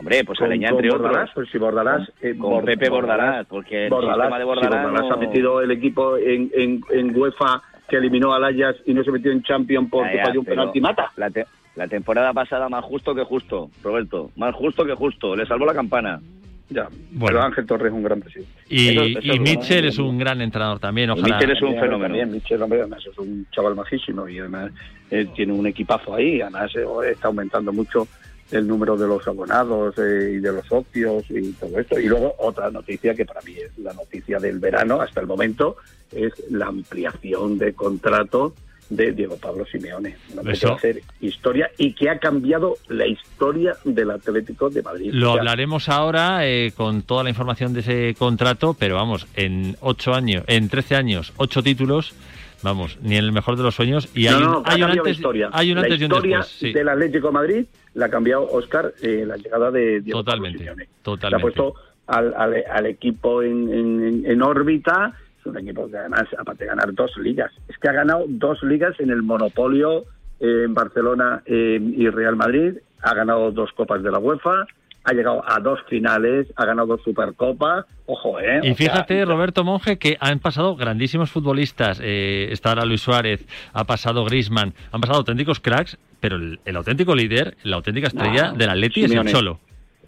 Hombre, pues Con- Aleñá con entre Bordalás, otros. pues si Bordalás, Con- eh, con Pepe Bordalás, porque el sistema de Bordalás si Bordalás no- ha metido el equipo en, en, en UEFA que eliminó al Ajax y no se metió en Champions porque Ya, ya, falló un penalti y mata. La, te- la temporada pasada más justo que justo, Roberto. Más justo que justo. Le salvó la campana. Ya. Bueno. Pero Ángel Torres es un gran presidente. Y, Eso- y eso- Mitchell es un gran entrenador también, ojalá. También, También, Michel, hombre, además es un chaval majísimo y además eh, tiene un equipazo ahí. Además eh, está aumentando mucho el número de los abonados eh, y de los socios y todo esto. Y luego otra noticia que para mí es la noticia del verano hasta el momento es la ampliación de contrato de Diego Pablo Simeone. Que a hacer historia y que ha cambiado la historia del Atlético de Madrid. Lo hablaremos ahora eh, con toda la información de ese contrato, pero vamos, en ocho años, en 13 años, ocho títulos, vamos, ni en el mejor de los sueños. Y hay no, ha un la antes, historia. hay un la antes y un historia después. sí. del Atlético de Madrid la ha cambiado Oscar eh, la llegada de Diego Totalmente. Se ha totalmente. puesto al, al- al equipo en, en- en- en órbita. Es un equipo que además, aparte de ganar dos ligas, es que ha ganado dos ligas en el monopolio eh, en Barcelona eh, y Real Madrid. Ha ganado dos copas de la UEFA. Ha llegado a dos finales, ha ganado dos supercopas. Ojo, ¿eh? Y sea, fíjate, Roberto Monge, que han pasado grandísimos futbolistas. Eh, está ahora Luis Suárez, ha pasado Grisman, han pasado auténticos cracks, pero el, el auténtico líder, la auténtica estrella No, del Atleti es el Simeone. Cholo.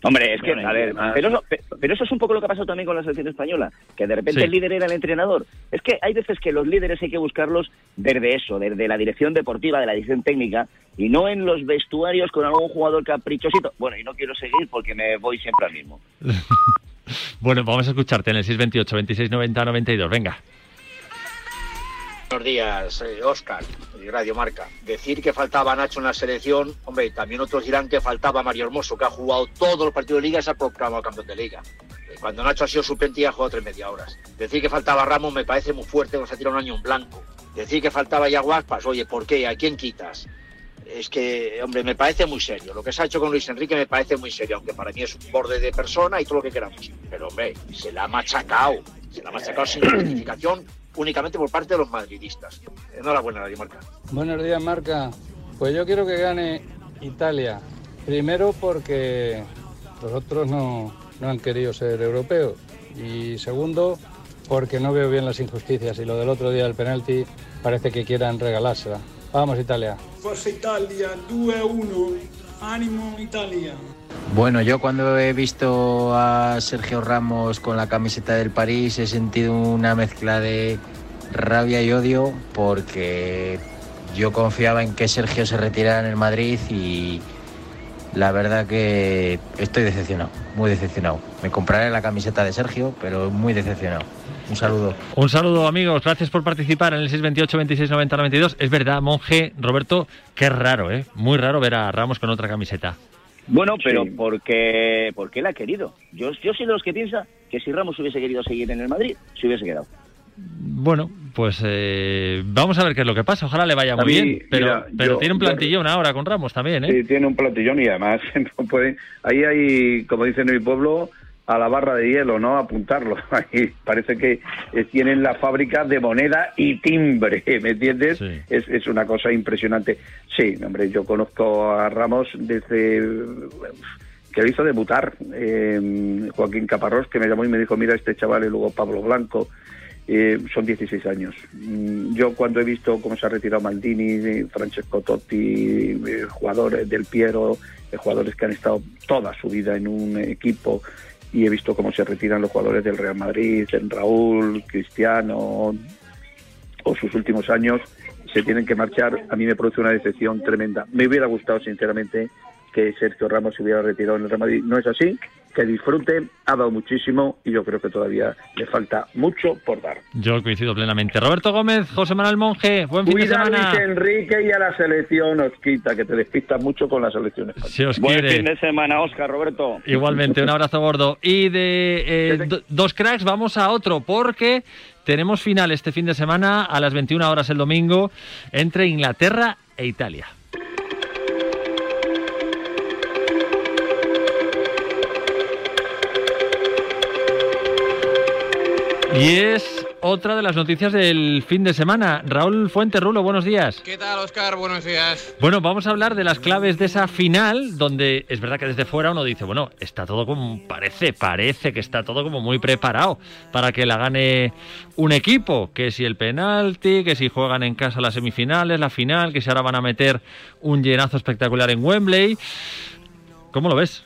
Hombre, es que, a ver, pero eso, pe- pero eso es un poco lo que ha pasado también con la selección española, que de repente Sí. el líder era el entrenador. Es que hay veces que los líderes hay que buscarlos desde eso, desde la dirección deportiva, de la dirección técnica, y no en los vestuarios con algún jugador caprichosito. Bueno, y no quiero seguir porque me voy siempre al mismo. <laughs> Bueno, vamos a escucharte en el 628 26 90 92. Venga. Buenos días, eh, Oscar y Radio Marca. Decir que faltaba Nacho en la selección, hombre, también otros dirán que faltaba Mario Hermoso, que ha jugado todos los partidos de liga y se ha proclamado campeón de liga. Eh, Cuando Nacho ha sido suplente y ha jugado tres media horas. Decir que faltaba Ramos me parece muy fuerte, nos ha tirado un año en blanco. Decir que faltaba Yaguaspas, oye, ¿por qué? ¿A quién quitas? es que, hombre, me parece muy serio. Lo que se ha hecho con Luis Enrique me parece muy serio, aunque para mí es un borde de persona y todo lo que queramos. Pero, hombre, se la ha machacado. Se la ha machacado sin <clears throat> justificación únicamente por parte de los madridistas. Enhorabuena, Radio Marca. Buenos días, Marca. Pues yo quiero que gane Italia. Primero porque los otros no, no han querido ser europeos. Y segundo, porque no veo bien las injusticias. Y lo del otro día del penalti parece que quieran regalársela. Vamos, Italia. Forza Italia 2-1. Ánimo Italia. Bueno, yo cuando he visto a Sergio Ramos con la camiseta del París he sentido una mezcla de rabia y odio porque yo confiaba en que Sergio se retirara en el Madrid y la verdad que estoy decepcionado, muy decepcionado. Me compraré la camiseta de Sergio, pero muy decepcionado. Un saludo. Un saludo, amigos. Gracias por participar en el 628 26 90 92. Es verdad, monje, Roberto, qué raro, ¿eh? Muy raro ver a Ramos con otra camiseta. Bueno, pero porque, porque él ha querido. Yo, yo soy de los que piensa que si Ramos hubiese querido seguir en el Madrid, se hubiese quedado. Bueno, pues eh, vamos a ver qué es lo que pasa. Ojalá le vaya muy mí, bien. Pero, mira, pero yo- tiene un yo- plantillón ahora con Ramos también, ¿eh? Sí, tiene un platillón y además <laughs> no pueden. Ahí hay, como dicen en mi pueblo, a la barra de hielo, ¿no? Apuntarlo. <laughs> Ahí parece que eh, tienen la fábrica de moneda y timbre, <laughs> ¿me entiendes? Es, es una cosa impresionante. Sí, hombre, yo conozco a Ramos desde que lo hizo debutar eh, Joaquín Caparrós, que me llamó y me dijo, mira este chaval y luego Pablo Blanco. Eh, son 16 años. Mm, Yo cuando he visto cómo se ha retirado Maldini, Francesco Totti, eh, jugadores del Piero, eh, jugadores que han estado toda su vida en un equipo y he visto cómo se retiran los jugadores del Real Madrid, en Raúl, Cristiano o sus últimos años, se tienen que marchar. A mí me produce una decepción tremenda. Me hubiera gustado, sinceramente, que Sergio Ramos se hubiera retirado en el Real Madrid. No es así. Que disfrute, ha dado muchísimo y yo creo que todavía le falta mucho por dar. Yo coincido plenamente. Roberto Gómez, José Manuel Monje, buen fin de Cuida a semana. Luis Enrique y a la selección, os quita, que te despistas mucho con la selección española. Si os Buen quiere. fin de semana, Oscar, Roberto. Igualmente, un abrazo gordo. Y de eh, do- dos cracks vamos a otro, porque tenemos final este fin de semana a las 21 horas el domingo entre Inglaterra e Italia. Y es otra de las noticias del fin de semana. Raúl Fuente Rulo, buenos días. ¿Qué tal, Oscar? Buenos días. Bueno, vamos a hablar de las claves de esa final, donde es verdad que desde fuera uno dice, bueno, está todo como parece, parece que está todo como muy preparado para que la gane un equipo, que si el penalti, que si juegan en casa las semifinales, la final, que si ahora van a meter un llenazo espectacular en Wembley. ¿Cómo lo ves?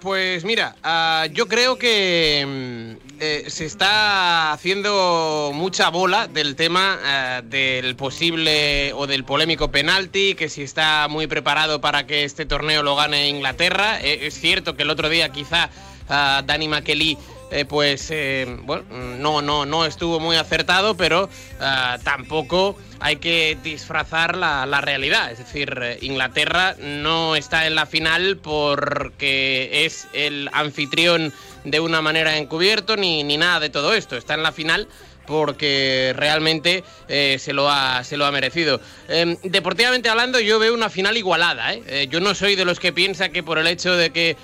Pues mira, ah, yo creo que mm, eh, se está haciendo mucha bola del tema ah, del posible o del polémico penalti, que si está muy preparado para que este torneo lo gane Inglaterra. Eh, es cierto que el otro día quizá Danny McKelly eh, pues eh, bueno, no, no, no estuvo muy acertado, pero ah, tampoco hay que disfrazar la, la realidad. Es decir, eh, Inglaterra no está en la final porque es el anfitrión de una manera encubierto ni, ni nada de todo esto. Está en la final porque realmente eh, se, lo ha, se lo ha merecido. Eh, deportivamente hablando, yo veo una final igualada. ¿eh? Eh, yo no soy de los que piensa que por el hecho de que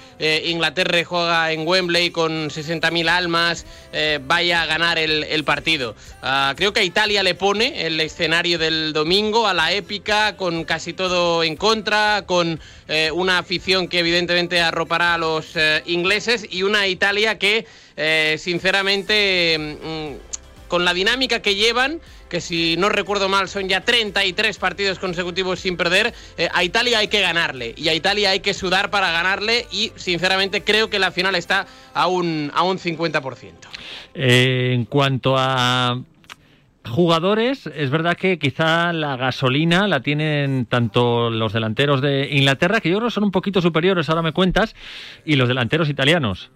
Inglaterra juega en Wembley con 60.000 almas vaya a ganar el, partido. Ah, creo que a Italia le pone el escenario del domingo a la épica, con casi todo en contra, con una afición que evidentemente arropará a los ingleses y una Italia que sinceramente... mm, con la dinámica que llevan, que si no recuerdo mal son ya 33 partidos consecutivos sin perder, eh, a Italia hay que ganarle y a Italia hay que sudar para ganarle y sinceramente creo que la final está a un, a un 50%. Eh, en cuanto a jugadores, es verdad que quizá la gasolina la tienen tanto los delanteros de Inglaterra, que yo creo son un poquito superiores, ahora me cuentas, y los delanteros italianos.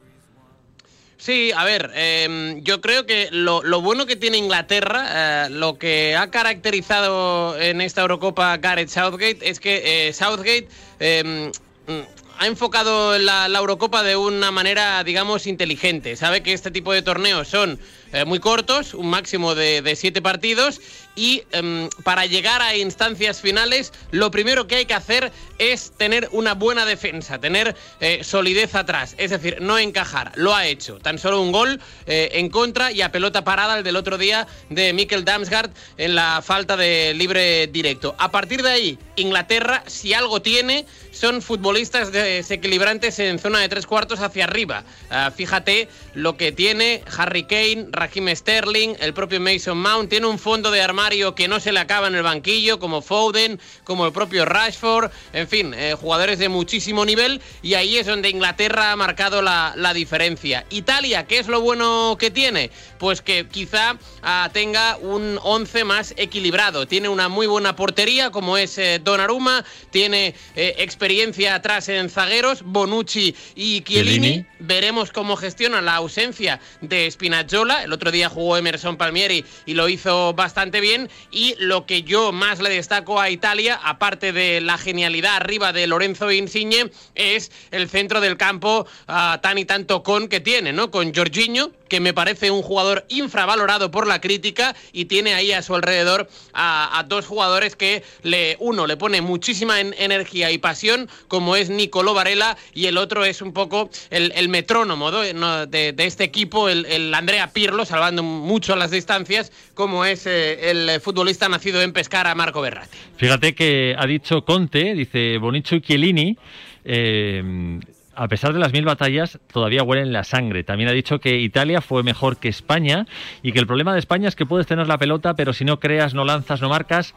Sí, a ver, eh, yo creo que lo, lo bueno que tiene Inglaterra, eh, lo que ha caracterizado en esta Eurocopa Gareth Southgate, es que eh, Southgate eh, mm, ha enfocado la Eurocopa de una manera, digamos, inteligente. Sabe que este tipo de torneos son eh, muy cortos, un máximo de, siete partidos, y em, para llegar a instancias finales, lo primero que hay que hacer es tener una buena defensa, tener eh, solidez atrás, es decir, no encajar. Lo ha hecho, tan solo un gol eh, en contra y a pelota parada el del otro día de Mikkel Damsgaard en la falta de libre directo. A partir de ahí, Inglaterra, si algo tiene, son futbolistas desequilibrantes en zona de tres cuartos hacia arriba. Ah, fíjate lo que tiene Harry Kane, Raheem Sterling, el propio Mason Mount. Tiene un fondo de armario que no se le acaba en el banquillo, como Foden, como el propio Rashford. En fin, eh, jugadores de muchísimo nivel. Y ahí es donde Inglaterra ha marcado la, la diferencia. Italia, ¿qué es lo bueno que tiene? Pues que quizá ah, tenga un 11 más equilibrado. Tiene una muy buena portería, como es eh, Donnarumma. Tiene eh, experiencia atrás en zagueros, Bonucci y Chiellini. Chiellini. Veremos cómo gestiona la ausencia de Spinazzola. El otro día jugó Emerson Palmieri y lo hizo bastante bien. Y lo que yo más le destaco a Italia, aparte de la genialidad arriba de Lorenzo Insigne, es el centro del campo ah, tan y tanto con que tiene, ¿no? Con Jorginho, que me parece un jugador infravalorado por la crítica y tiene ahí a su alrededor a, dos jugadores que le uno le pone muchísima en- energía y pasión, como es Nicolò Varela, y el otro es un poco el, metrónomo ¿no? No, de, este equipo, el Andrea Pirlo, salvando mucho las distancias, como es eh, el futbolista nacido en Pescara, Marco Berratti. Fíjate que ha dicho Conte, dice Bonicio y Chiellini, eh, a pesar de las mil batallas, todavía huelen la sangre. También ha dicho que Italia fue mejor que España y que el problema de España es que puedes tener la pelota, pero si no creas, no lanzas, no marcas,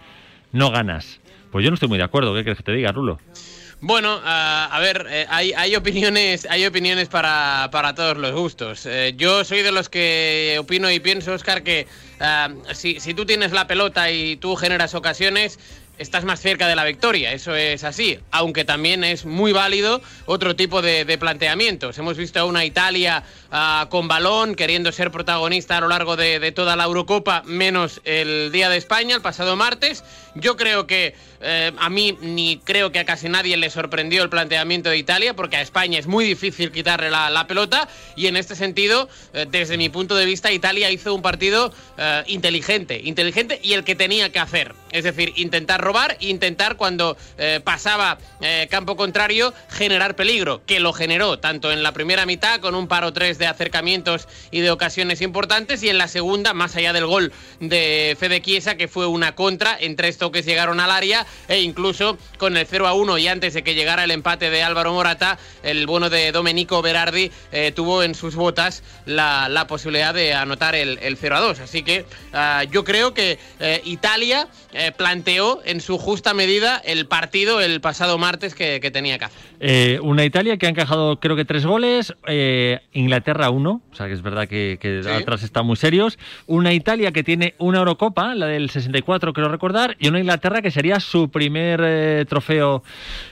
no ganas. Pues yo no estoy muy de acuerdo, ¿qué quieres que te diga, Rulo? Bueno, ah, a ver, eh, hay, hay opiniones, hay opiniones para, para todos los gustos. Eh, yo soy de los que opino y pienso, Oscar, que ah, si, si tú tienes la pelota y tú generas ocasiones, estás más cerca de la victoria. Eso es así. Aunque también es muy válido otro tipo de, de planteamientos. Hemos visto a una Italia ah, con balón, queriendo ser protagonista a lo largo de, de toda la Eurocopa, menos el día de España, el pasado martes. Yo creo que eh, a mí ni creo que a casi nadie le sorprendió el planteamiento de Italia, porque a España es muy difícil quitarle la, pelota. Y en este sentido, eh, desde mi punto de vista, Italia hizo un partido eh, inteligente, inteligente y el que tenía que hacer. Es decir, intentar robar intentar cuando pasaba campo contrario generar peligro, que lo generó tanto en la primera mitad con un par o tres de acercamientos y de ocasiones importantes y en la segunda, más allá del gol de Fede Chiesa, que fue una contra en tres toques llegaron al área e incluso con el 0 a 1 y antes de que llegara el empate de Álvaro Morata, el bueno de Domenico Berardi eh, tuvo en sus botas la, la posibilidad de anotar el, el 0 a 2. Así que ah, yo creo que eh, Italia eh, planteó en su justa medida el partido el pasado martes que, que tenía que hacer. Una Italia que ha encajado creo que tres goles, Inglaterra uno, o sea que es verdad que, que Sí. atrás están muy serios. Una Italia que tiene una Eurocopa, la del 64 creo recordar, y una Inglaterra que sería su primer eh, trofeo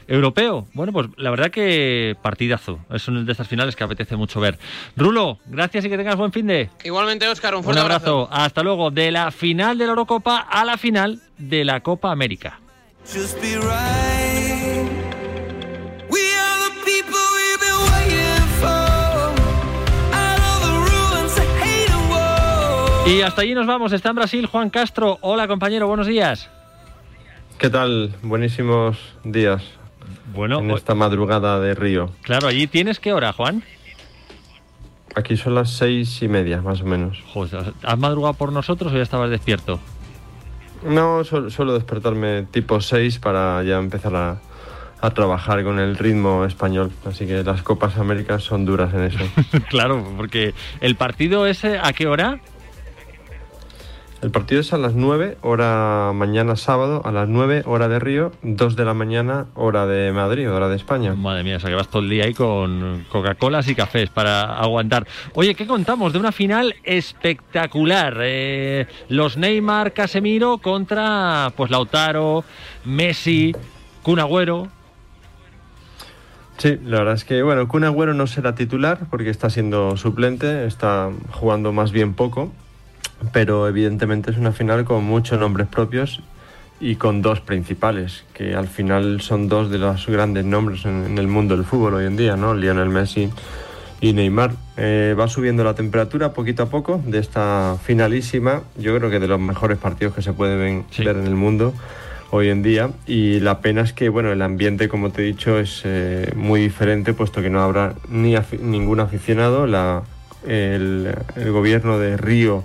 europeo. Bueno, pues la verdad que partidazo. Es una de estas finales que apetece mucho ver. Rulo, gracias y que tengas buen fin de. Igualmente, Oscar, un Un fuerte abrazo. Hasta luego. De la final de la Eurocopa a la final de la Copa América. Just be right. We are the people we've been waiting for. Out of the ruins of hate and war. Y hasta allí nos vamos. Está en Brasil Juan Castro. Hola compañero, buenos días. ¿Qué tal? Buenísimos días. Bueno, en esta madrugada de Río. Claro, allí tienes qué hora, Juan. Aquí son las seis y media, más o menos. Joder, ¿has madrugado por nosotros o ya estabas despierto? No, su- suelo despertarme tipo 6 para ya empezar a, a trabajar con el ritmo español. Así que las Copas Américas son duras en eso. <laughs> claro, porque el partido ese, ¿a qué hora? El partido es a las 9, hora mañana sábado, a las 9, hora de Río, 2 de la mañana, hora de Madrid, hora de España. Madre mía, o sea que vas todo el día ahí con Coca-Colas y cafés para aguantar. Oye, ¿qué contamos de una final espectacular? Eh, los Neymar, Casemiro contra pues Lautaro, Messi, Kun Agüero. Sí, la verdad es que, bueno, Kun Agüero no será titular porque está siendo suplente, está jugando más bien poco, pero evidentemente es una final con muchos nombres propios y con dos principales, que al final son dos de los grandes nombres en, en el mundo del fútbol hoy en día, ¿no? Lionel Messi y Neymar. Eh, va subiendo la temperatura poquito a poco de esta finalísima, yo creo que de los mejores partidos que se puede ven- ver en el mundo hoy en día y la pena es que bueno el ambiente como te he dicho es eh, muy diferente puesto que no habrá ni afi- ningún aficionado la, el, el gobierno de Río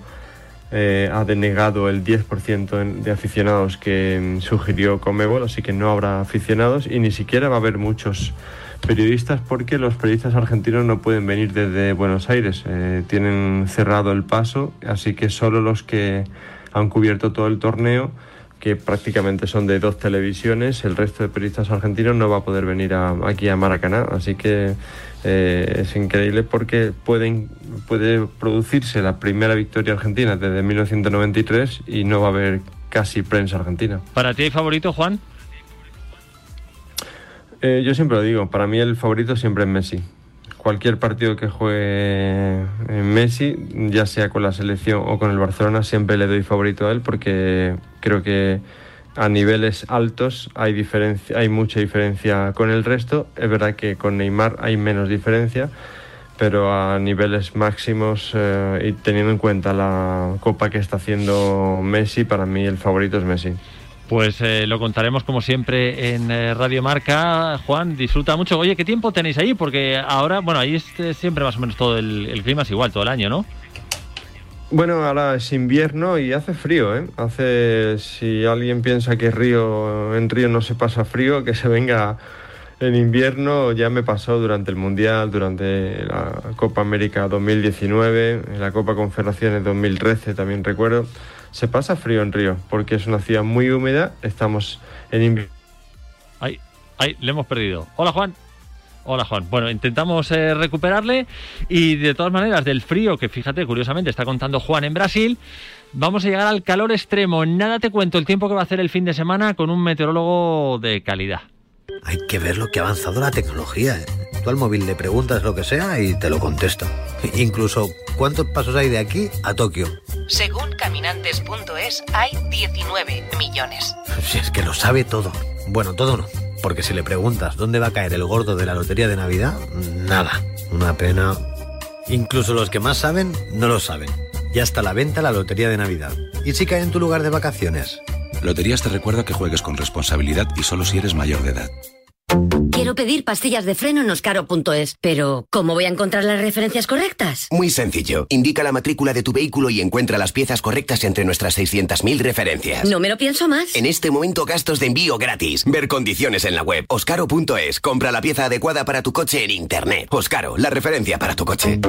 eh, ha denegado el 10% en- de aficionados que mm, sugirió Comebol, así que no habrá aficionados y ni siquiera va a haber muchos periodistas porque los periodistas argentinos no pueden venir desde Buenos Aires, eh, tienen cerrado el paso, así que solo los que han cubierto todo el torneo, que prácticamente son de dos televisiones, el resto de periodistas argentinos no va a poder venir a- aquí a Maracaná, así que eh, es increíble porque pueden, puede producirse la primera victoria argentina desde 1993 y no va a haber casi prensa argentina. ¿Para ti hay favorito, Juan? Eh, yo siempre lo digo, para mí el favorito siempre es Messi. Cualquier partido que juegue eh, Messi, ya sea con la selección o con el Barcelona, siempre le doy favorito a él porque creo que a niveles altos hay diferencia, hay mucha diferencia con el resto. Es verdad que con Neymar hay menos diferencia, pero a niveles máximos eh, y teniendo en cuenta la copa que está haciendo Messi, para mí el favorito es Messi. Pues eh, lo contaremos como siempre en eh, Radio Marca. Juan, disfruta mucho. Oye, ¿qué tiempo tenéis ahí? Porque ahora, bueno, ahí siempre más o menos todo el, el clima es igual todo el año, ¿no? Bueno, ahora es invierno y hace frío, ¿eh? Hace, si alguien piensa que Río, en Río no se pasa frío, que se venga en invierno, ya me pasó durante el Mundial, durante la Copa América 2019, en la Copa Confederaciones 2013 también recuerdo. Se pasa frío en Río, porque es una ciudad muy húmeda, estamos en invierno. Ahí, ahí, le hemos perdido. Hola, Juan. Hola, Juan. Bueno, intentamos eh, recuperarle y de todas maneras, del frío, que fíjate, curiosamente, está contando Juan en Brasil, vamos a llegar al calor extremo. Nada te cuento el tiempo que va a hacer el fin de semana con un meteorólogo de calidad. Hay que ver lo que ha avanzado la tecnología. ¿eh? Tú al móvil le preguntas lo que sea y te lo contesta. Incluso, ¿cuántos pasos hay de aquí a Tokio? Según caminantes.es, hay 19 millones. Si es que lo sabe todo. Bueno, todo no. Porque si le preguntas dónde va a caer el gordo de la lotería de Navidad, nada. Una pena. Incluso los que más saben, no lo saben. Ya está a la venta la lotería de Navidad. ¿Y si cae en tu lugar de vacaciones? Loterías te recuerda que juegues con responsabilidad y solo si eres mayor de edad. Quiero pedir pastillas de freno en oscaro.es, pero ¿cómo voy a encontrar las referencias correctas? Muy sencillo. Indica la matrícula de tu vehículo y encuentra las piezas correctas entre nuestras 600.000 referencias. No me lo pienso más. En este momento gastos de envío gratis. Ver condiciones en la web. Oscaro.es. Compra la pieza adecuada para tu coche en Internet. Oscaro, la referencia para tu coche.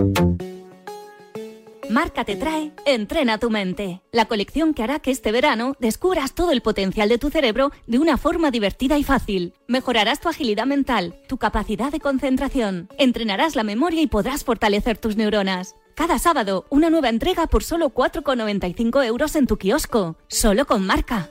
Marca te trae Entrena tu mente, la colección que hará que este verano descubras todo el potencial de tu cerebro de una forma divertida y fácil. Mejorarás tu agilidad mental, tu capacidad de concentración, entrenarás la memoria y podrás fortalecer tus neuronas. Cada sábado, una nueva entrega por solo 4,95 euros en tu kiosco, solo con marca.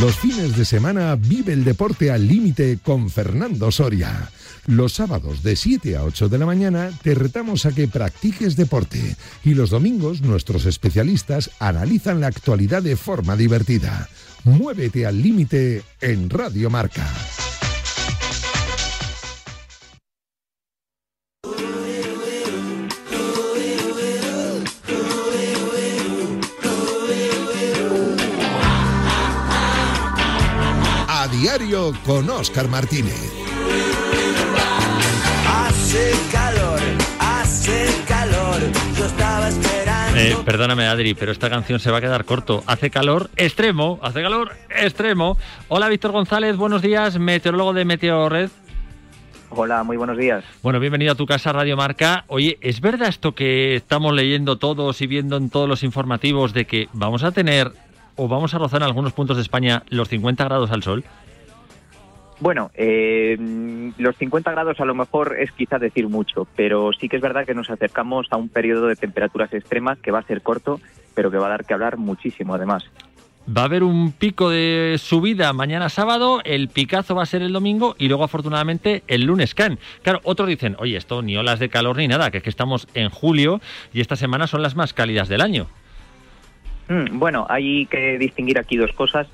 Los fines de semana vive el deporte al límite con Fernando Soria. Los sábados de 7 a 8 de la mañana te retamos a que practiques deporte y los domingos nuestros especialistas analizan la actualidad de forma divertida. Muévete al límite en Radio Marca. A diario con Óscar Martínez. Hace calor, hace calor. Yo estaba esperando. Eh, perdóname, Adri, pero esta canción se va a quedar corto. Hace calor extremo, hace calor extremo. Hola, Víctor González, buenos días, meteorólogo de Meteorred. Hola, muy buenos días. Bueno, bienvenido a tu casa, Radio Marca. Oye, ¿es verdad esto que estamos leyendo todos y viendo en todos los informativos de que vamos a tener o vamos a rozar en algunos puntos de España los 50 grados al sol? Bueno, eh, los 50 grados a lo mejor es quizás decir mucho, pero sí que es verdad que nos acercamos a un periodo de temperaturas extremas que va a ser corto, pero que va a dar que hablar muchísimo además. Va a haber un pico de subida mañana sábado, el picazo va a ser el domingo y luego afortunadamente el lunes can. Claro, otros dicen, oye, esto ni olas de calor ni nada, que es que estamos en julio y esta semana son las más cálidas del año. Mm, Bueno, hay que distinguir aquí dos cosas.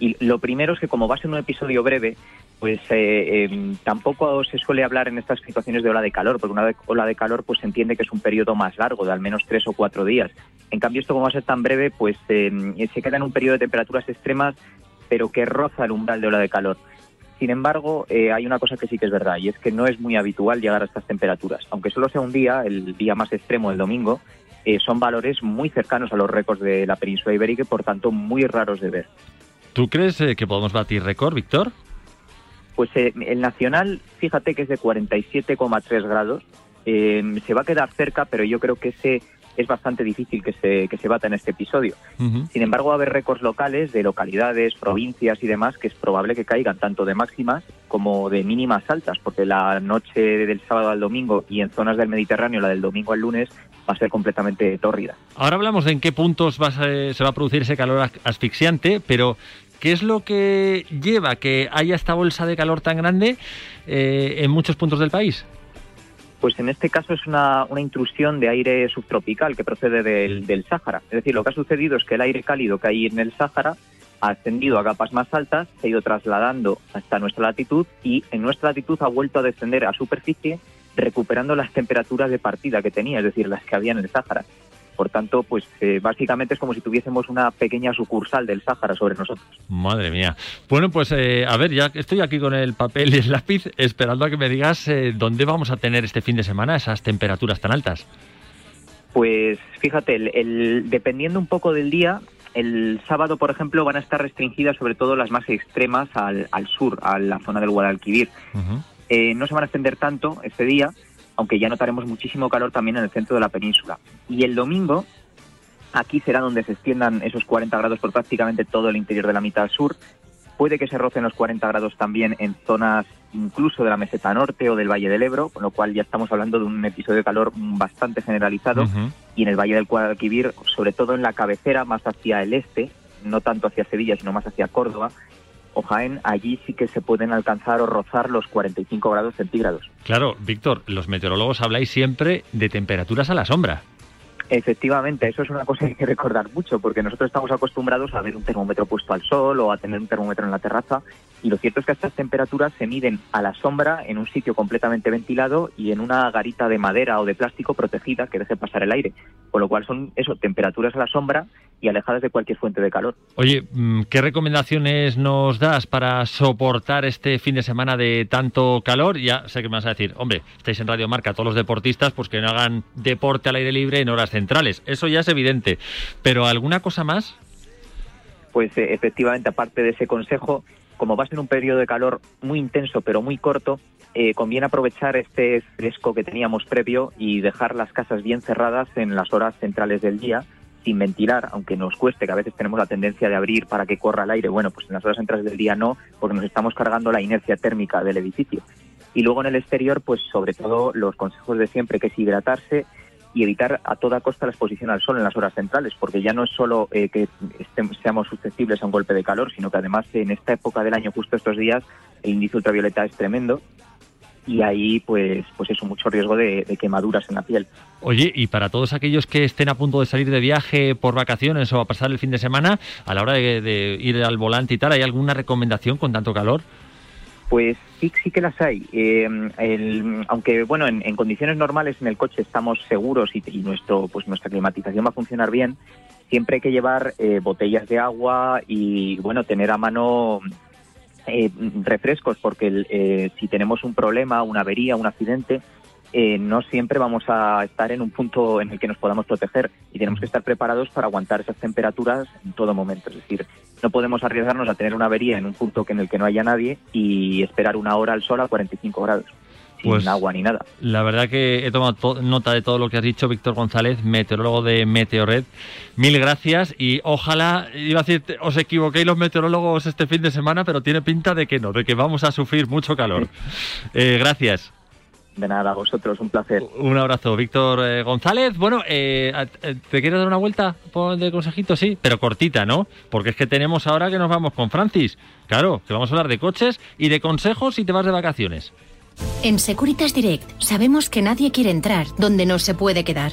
Y lo primero es que como va a ser un episodio breve, pues eh, eh, tampoco se suele hablar en estas situaciones de ola de calor, porque una ola de calor pues se entiende que es un periodo más largo, de al menos tres o cuatro días. En cambio, esto como va a ser tan breve, pues eh, se queda en un periodo de temperaturas extremas, pero que roza el umbral de ola de calor. Sin embargo, eh, hay una cosa que sí que es verdad, y es que no es muy habitual llegar a estas temperaturas. Aunque solo sea un día, el día más extremo, el domingo, eh, son valores muy cercanos a los récords de la península ibérica y, por tanto, muy raros de ver. ¿Tú crees eh, que podemos batir récord, Víctor? Pues eh, el nacional, fíjate que es de 47,3 grados. Eh, se va a quedar cerca, pero yo creo que ese es bastante difícil que se, que se bata en este episodio. Sin embargo, va a haber récords locales de localidades, provincias y demás que es probable que caigan tanto de máximas como de mínimas altas, porque la noche del sábado al domingo y en zonas del Mediterráneo, la del domingo al lunes, va a ser completamente tórrida. Ahora hablamos de en qué puntos va a ser- se va a producir ese calor as- asfixiante, pero ¿qué es lo que lleva a que haya esta bolsa de calor tan grande eh, en muchos puntos del país? Pues en este caso es una, intrusión de aire subtropical que procede del, del Sáhara. Es decir, lo que ha sucedido es que el aire cálido que hay en el Sáhara ha ascendido a capas más altas, se ha ido trasladando hasta nuestra latitud y en nuestra latitud ha vuelto a descender a superficie recuperando las temperaturas de partida que tenía, es decir, las que había en el Sáhara. Por tanto, pues eh, básicamente es como si tuviésemos una pequeña sucursal del Sáhara sobre nosotros. Madre mía. Bueno, pues eh, a ver, ya estoy aquí con el papel y el lápiz esperando a que me digas eh, dónde vamos a tener este fin de semana esas temperaturas tan altas. Pues fíjate, el, el- dependiendo un poco del día, el sábado, por ejemplo, van a estar restringidas sobre todo las más extremas al, al sur, a la zona del Guadalquivir. Eh, no se van a extender tanto este día, aunque ya notaremos muchísimo calor también en el centro de la península. Y el domingo, aquí será donde se extiendan esos 40 grados por prácticamente todo el interior de la mitad sur. Puede que se rocen los 40 grados también en zonas incluso de la meseta norte o del Valle del Ebro, con lo cual ya estamos hablando de un episodio de calor bastante generalizado. Y en el Valle del Guadalquivir, sobre todo en la cabecera, más hacia el este, no tanto hacia Sevilla, sino más hacia Córdoba, o Jaén, allí sí que se pueden alcanzar o rozar los 45 grados centígrados. Claro, Víctor, los meteorólogos habláis siempre de temperaturas a la sombra. Efectivamente, eso es una cosa que hay que recordar mucho, porque nosotros estamos acostumbrados a ver un termómetro puesto al sol o a tener un termómetro en la terraza, y lo cierto es que estas temperaturas se miden a la sombra en un sitio completamente ventilado y en una garita de madera o de plástico protegida que deje pasar el aire, con lo cual son eso, temperaturas a la sombra y alejadas de cualquier fuente de calor. Oye, mm, ¿qué recomendaciones nos das para soportar este fin de semana de tanto calor? Ya sé que me vas a decir, hombre, estáis en Radio Marca, todos los deportistas, pues que no hagan deporte al aire libre en horas centrales. Eso ya es evidente. Pero ¿alguna cosa más? Pues eh, efectivamente, aparte de ese consejo, como va a ser un periodo de calor muy intenso pero muy corto, eh, conviene aprovechar este fresco que teníamos previo y dejar las casas bien cerradas en las horas centrales del día, sin ventilar, aunque nos cueste, que a veces tenemos la tendencia de abrir para que corra el aire. Bueno, pues en las horas centrales del día no, porque nos estamos cargando la inercia térmica del edificio. Y luego en el exterior, pues sobre todo los consejos de siempre, que es hidratarse y evitar a toda costa la exposición al sol en las horas centrales, porque ya no es solo eh, que estem- seamos susceptibles a un golpe de calor, sino que además en esta época del año, justo estos días, el índice ultravioleta es tremendo y ahí pues pues eso, mucho riesgo de, quemaduras en la piel. Oye, y para todos aquellos que estén a punto de salir de viaje por vacaciones o a pasar el fin de semana, a la hora de ir al volante y tal, ¿hay alguna recomendación con tanto calor? Pues sí, sí que las hay. Eh, el- aunque bueno, en, en condiciones normales en el coche estamos seguros y, nuestro pues nuestra climatización va a funcionar bien. Siempre hay que llevar eh, botellas de agua y bueno tener a mano eh, refrescos porque el, eh, si tenemos un problema, una avería, un accidente, eh, no siempre vamos a estar en un punto en el que nos podamos proteger y tenemos que estar preparados para aguantar esas temperaturas en todo momento. Es decir, no podemos arriesgarnos a tener una avería en un punto en el que no haya nadie y esperar una hora al sol a 45 grados, sin Pues- agua ni nada. La verdad que he tomado to- nota de todo lo que has dicho, Víctor González, meteorólogo de Meteorred. Mil gracias y ojalá, iba a decir, os equivoquéis los meteorólogos este fin de semana, pero tiene pinta de que no, de que vamos a sufrir mucho calor. <laughs> Eh, gracias. De nada, a vosotros, un placer. Un abrazo, Víctor eh, González. Bueno, eh, eh, ¿te quieres dar una vuelta por- de consejito? Sí, pero cortita, ¿no? Porque es que tenemos ahora que nos vamos con Francis. Claro, que vamos a hablar de coches y de consejos si te vas de vacaciones. En Securitas Direct sabemos que nadie quiere entrar donde no se puede quedar.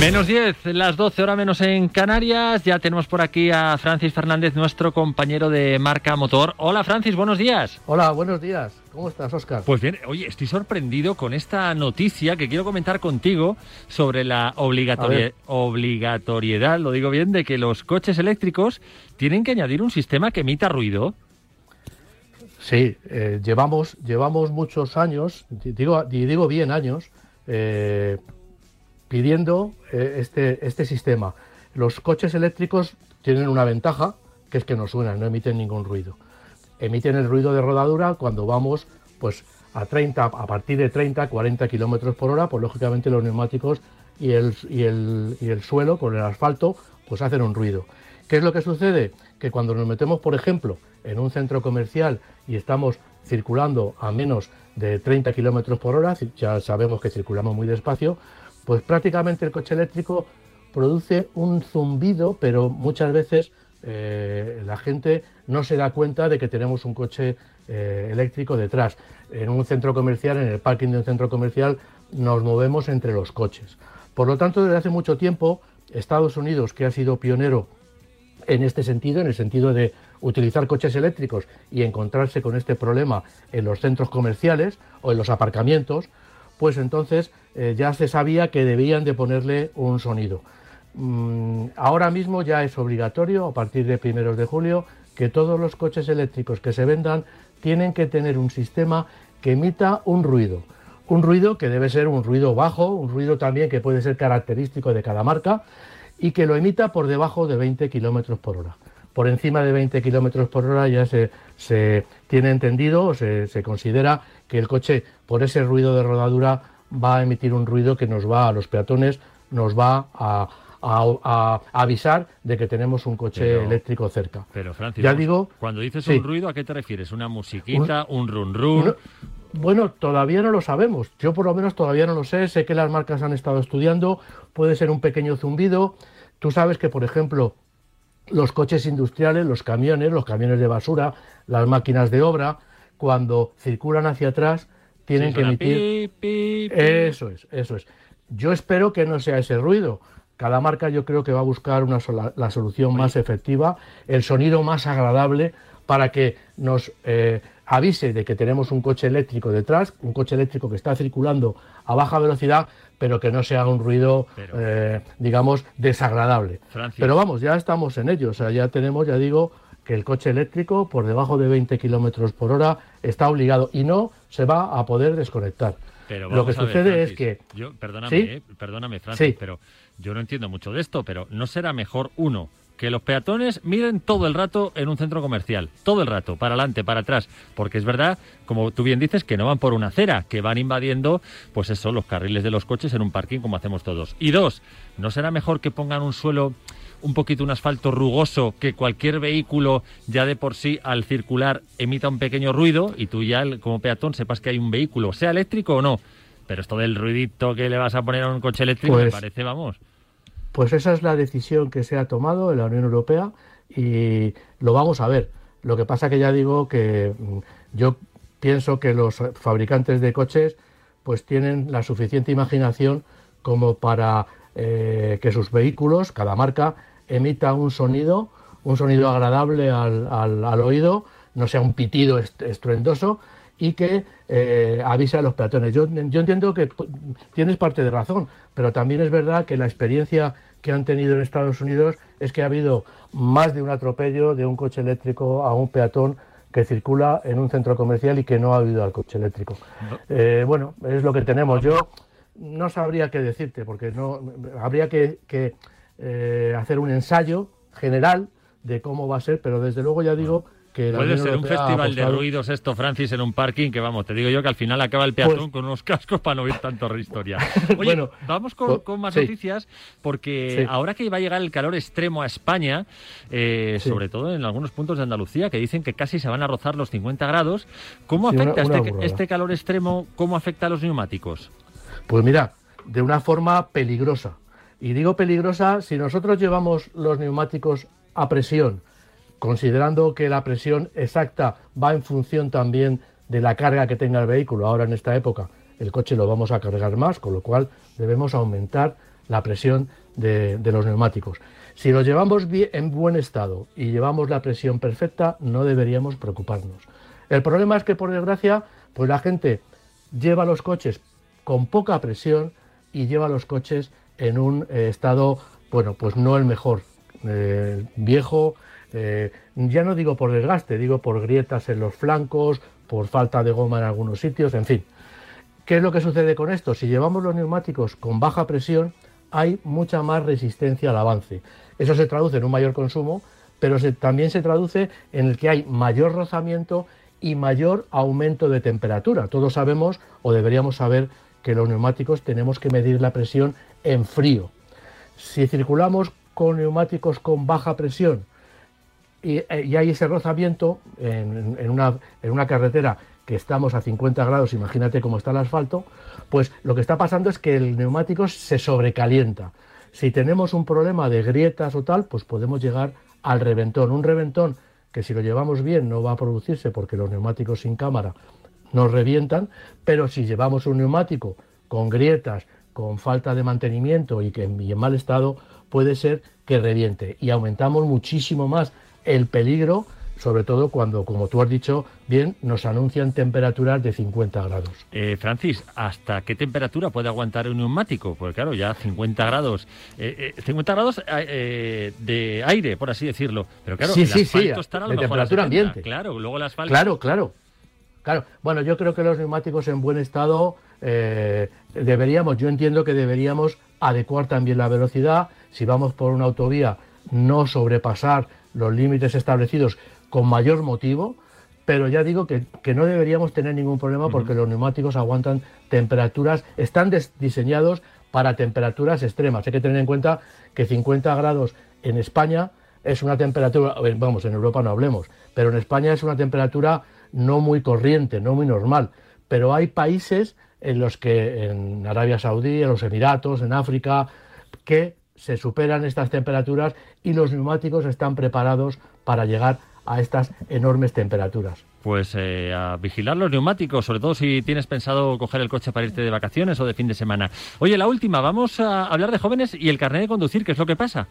Menos 10, las 12 horas menos en Canarias. Ya tenemos por aquí a Francis Fernández, nuestro compañero de marca motor. Hola Francis, buenos días. Hola, buenos días. ¿Cómo estás, Oscar? Pues bien, oye, estoy sorprendido con esta noticia que quiero comentar contigo sobre la obligatoriedad, lo digo bien, de que los coches eléctricos tienen que añadir un sistema que emita ruido. Sí, eh, llevamos, llevamos muchos años, di- digo, di- digo bien años, eh, pidiendo eh, este, este sistema. Los coches eléctricos tienen una ventaja, que es que no suenan, no emiten ningún ruido. Emiten el ruido de rodadura cuando vamos pues, a, 30, a partir de 30, 40 kilómetros por hora, pues lógicamente los neumáticos y el, y, el, y el suelo con el asfalto pues hacen un ruido. ¿Qué es lo que sucede? Que cuando nos metemos, por ejemplo, en un centro comercial y estamos circulando a menos de 30 kilómetros por hora, ya sabemos que circulamos muy despacio, pues prácticamente el coche eléctrico produce un zumbido, pero muchas veces eh, la gente no se da cuenta de que tenemos un coche eh, eléctrico detrás. En un centro comercial, en el parking de un centro comercial, nos movemos entre los coches. Por lo tanto, desde hace mucho tiempo, Estados Unidos, que ha sido pionero en este sentido, en el sentido de utilizar coches eléctricos y encontrarse con este problema en los centros comerciales o en los aparcamientos, pues entonces eh, ya se sabía que debían de ponerle un sonido. Mm, ahora mismo ya es obligatorio, a partir de primeros de julio, que todos los coches eléctricos que se vendan tienen que tener un sistema que emita un ruido. Un ruido que debe ser un ruido bajo, un ruido también que puede ser característico de cada marca y que lo emita por debajo de 20 kilómetros por hora. Por encima de 20 kilómetros por hora ya se, se tiene entendido o se, se considera que el coche, por ese ruido de rodadura, va a emitir un ruido que nos va a los peatones, nos va a, a- a avisar de que tenemos un coche Pero- eléctrico cerca. Pero Francis, ya digo, cuando dices sí. un ruido, ¿a qué te refieres? ¿Una musiquita, un, run run? No, Bueno, todavía no lo sabemos. Yo por lo menos todavía no lo sé. Sé que las marcas han estado estudiando. Puede ser un pequeño zumbido. Tú sabes que, por ejemplo, los coches industriales, los camiones, los camiones de basura, las máquinas de obra, cuando circulan hacia atrás, tienen Sí, que emitir... pi, pi, pi. Eso es, eso es. Yo espero que no sea ese ruido. Cada marca yo creo que va a buscar una sola- la solución más efectiva, el sonido más agradable para que nos eh, avise de que tenemos un coche eléctrico detrás, un coche eléctrico que está circulando a baja velocidad, pero que no sea un ruido, eh, digamos, desagradable. Francis. Pero vamos, ya estamos en ello. O sea, ya tenemos, ya digo, que el coche eléctrico por debajo de 20 kilómetros por hora está obligado y no se va a poder desconectar. Pero Lo que ver, sucede es que Yo, perdóname, ¿Sí? eh, perdóname, Francis, Sí. pero yo no entiendo mucho de esto, pero ¿no será mejor, uno, que los peatones miren todo el rato en un centro comercial? Todo el rato, para adelante, para atrás. Porque es verdad, como tú bien dices, que no van por una acera, que van invadiendo, pues eso, los carriles de los coches en un parking como hacemos todos. Y dos, ¿no será mejor que pongan un suelo un poquito un asfalto rugoso que cualquier vehículo ya de por sí al circular emita un pequeño ruido y tú ya como peatón sepas que hay un vehículo, sea eléctrico o no. Pero esto del ruidito que le vas a poner a un coche eléctrico me Pues- parece, vamos. Pues esa es la decisión que se ha tomado en la Unión Europea y lo vamos a ver. Lo que pasa que ya digo que mm, yo pienso que los fabricantes de coches pues tienen la suficiente imaginación como para eh, que sus vehículos, cada marca, emita un sonido, un sonido agradable al, al- al oído, no sea un pitido est- estruendoso y que eh, avise a los peatones. Yo, yo entiendo que tienes parte de razón, pero también es verdad que la experiencia que han tenido en Estados Unidos es que ha habido más de un atropello de un coche eléctrico a un peatón que circula en un centro comercial y que no ha habido al coche eléctrico. Eh, bueno, es lo que tenemos. Yo no sabría qué decirte, porque no habría que, que, eh, hacer un ensayo general de cómo va a ser, pero desde luego ya digo que la Puede Unión ser un Europea festival de ruidos esto, Francis, en un parking, que vamos, te digo yo que al final acaba el peatón Pues- con unos <laughs> cascos para no oír tanto historia. <laughs> Oye, Bueno, vamos con, pues, con más sí. noticias, porque Sí. ahora que va a llegar el calor extremo a España, eh, Sí. sobre todo en algunos puntos de Andalucía, que dicen que casi se van a rozar los 50 grados, ¿cómo una- afecta una este, este calor extremo? ¿Cómo afecta a los neumáticos? Pues mira, de una forma peligrosa. Y digo peligrosa si nosotros llevamos los neumáticos a presión, considerando que la presión exacta va en función también de la carga que tenga el vehículo. Ahora en esta época el coche lo vamos a cargar más, con lo cual debemos aumentar la presión de, los neumáticos. Si los llevamos bien- en buen estado y llevamos la presión perfecta, no deberíamos preocuparnos. El problema es que, por desgracia, pues la gente lleva los coches con poca presión y lleva los coches en un eh, estado, bueno, pues no el mejor, eh, viejo, eh, ya no digo por desgaste, digo por grietas en los flancos, por falta de goma en algunos sitios, en fin. ¿Qué es lo que sucede con esto? Si llevamos los neumáticos con baja presión, hay mucha más resistencia al avance. Eso se traduce en un mayor consumo, pero también se traduce en el que hay mayor rozamiento y mayor aumento de temperatura. Todos sabemos, o deberíamos saber, que los neumáticos tenemos que medir la presión en frío. Si circulamos con neumáticos con baja presión y, eh, hay ese rozamiento en, en una, en una carretera que estamos a 50 grados, imagínate cómo está el asfalto, pues lo que está pasando es que el neumático se sobrecalienta. Si tenemos un problema de grietas o tal, pues podemos llegar al reventón. Un reventón que si lo llevamos bien no va a producirse porque los neumáticos sin cámara nos revientan, pero si llevamos un neumático con grietas, con falta de mantenimiento y que y en mal estado, puede ser que reviente. Y aumentamos muchísimo más el peligro, sobre todo cuando, como tú has dicho, bien, nos anuncian temperaturas de 50 grados. Eh, Francis, ¿hasta qué temperatura puede aguantar un neumático? Porque claro, ya 50 grados, eh, eh, 50 grados eh, de aire, por así decirlo. Pero claro, Sí, el sí, sí, estará a lo de mejor a temperatura 70. ambiente. Claro, luego el asfalto. Claro, claro. Claro. Bueno, yo creo que los neumáticos en buen estado eh, deberíamos, yo entiendo que deberíamos adecuar también la velocidad. Si vamos por una autovía, no sobrepasar los límites establecidos con mayor motivo. Pero ya digo que, que no deberíamos tener ningún problema porque los neumáticos aguantan temperaturas, están diseñados para temperaturas extremas. Hay que tener en cuenta que 50 grados en España es una temperatura, vamos, en Europa no hablemos, pero en España es una temperatura no muy corriente, no muy normal. Pero hay países en los que, en Arabia Saudí, en los Emiratos, en África, que se superan estas temperaturas y los neumáticos están preparados para llegar a estas enormes temperaturas. Pues eh, a vigilar los neumáticos, sobre todo si tienes pensado coger el coche para irte de vacaciones o de fin de semana. Oye, la última, vamos a hablar de jóvenes y el carnet de conducir, ¿qué es lo que pasa?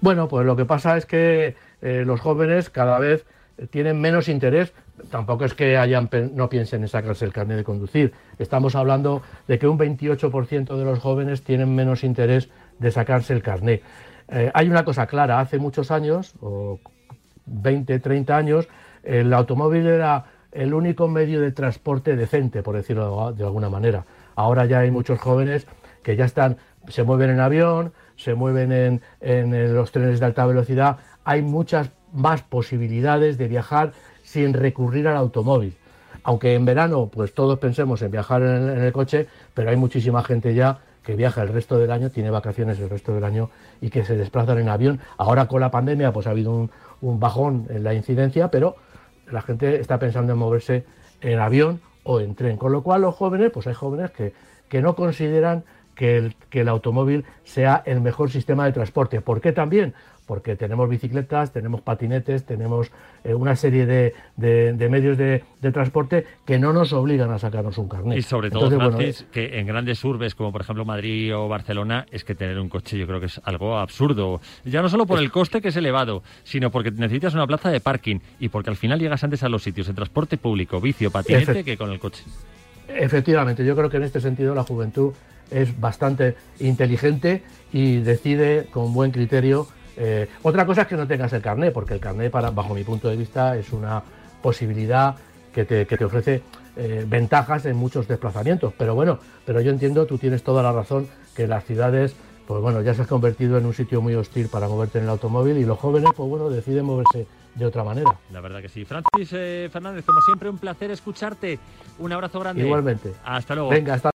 Bueno, pues lo que pasa es que eh, los jóvenes cada vez tienen menos interés. Tampoco es que hayan, no piensen en sacarse el carnet de conducir. Estamos hablando de que un 28% de los jóvenes tienen menos interés de sacarse el carnet. Eh, hay una cosa clara, hace muchos años, o 20, 30 años, el automóvil era el único medio de transporte decente, por decirlo de alguna manera. Ahora ya hay muchos jóvenes que ya están, se mueven en avión, se mueven en, en los trenes de alta velocidad. Hay muchas más posibilidades de viajar sin recurrir al automóvil. Aunque en verano, pues todos pensemos en viajar en, el coche, pero hay muchísima gente ya que viaja el resto del año, tiene vacaciones el resto del año y que se desplazan en avión. Ahora con la pandemia, pues ha habido un, un bajón en la incidencia, pero la gente está pensando en moverse en avión o en tren. Con lo cual los jóvenes, pues hay jóvenes que, que no consideran que el, que el automóvil sea el mejor sistema de transporte. ¿Por qué también? Porque tenemos bicicletas, tenemos patinetes, tenemos eh, una serie de, de- de medios de, de transporte que no nos obligan a sacarnos un carnet. Y sobre todo, Entonces, bueno, Francis, que en grandes urbes como por ejemplo Madrid o Barcelona, es que tener un coche yo creo que es algo absurdo. Ya no solo por el coste que es elevado, sino porque necesitas una plaza de parking y porque al final llegas antes a los sitios de transporte público, vicio, patinete, que con el coche. Efectivamente, yo creo que en este sentido la juventud es bastante inteligente y decide con buen criterio. Eh, otra cosa es que no tengas el carné, porque el carné, para, bajo mi punto de vista, es una posibilidad que te, que te ofrece eh, ventajas en muchos desplazamientos. Pero bueno, pero yo entiendo, tú tienes toda la razón, que las ciudades, pues bueno, ya se has convertido en un sitio muy hostil para moverte en el automóvil y los jóvenes, pues bueno, deciden moverse de otra manera. La verdad que sí. Francis eh, Fernández, como siempre, un placer escucharte. Un abrazo grande. Igualmente. Hasta luego. Venga, hasta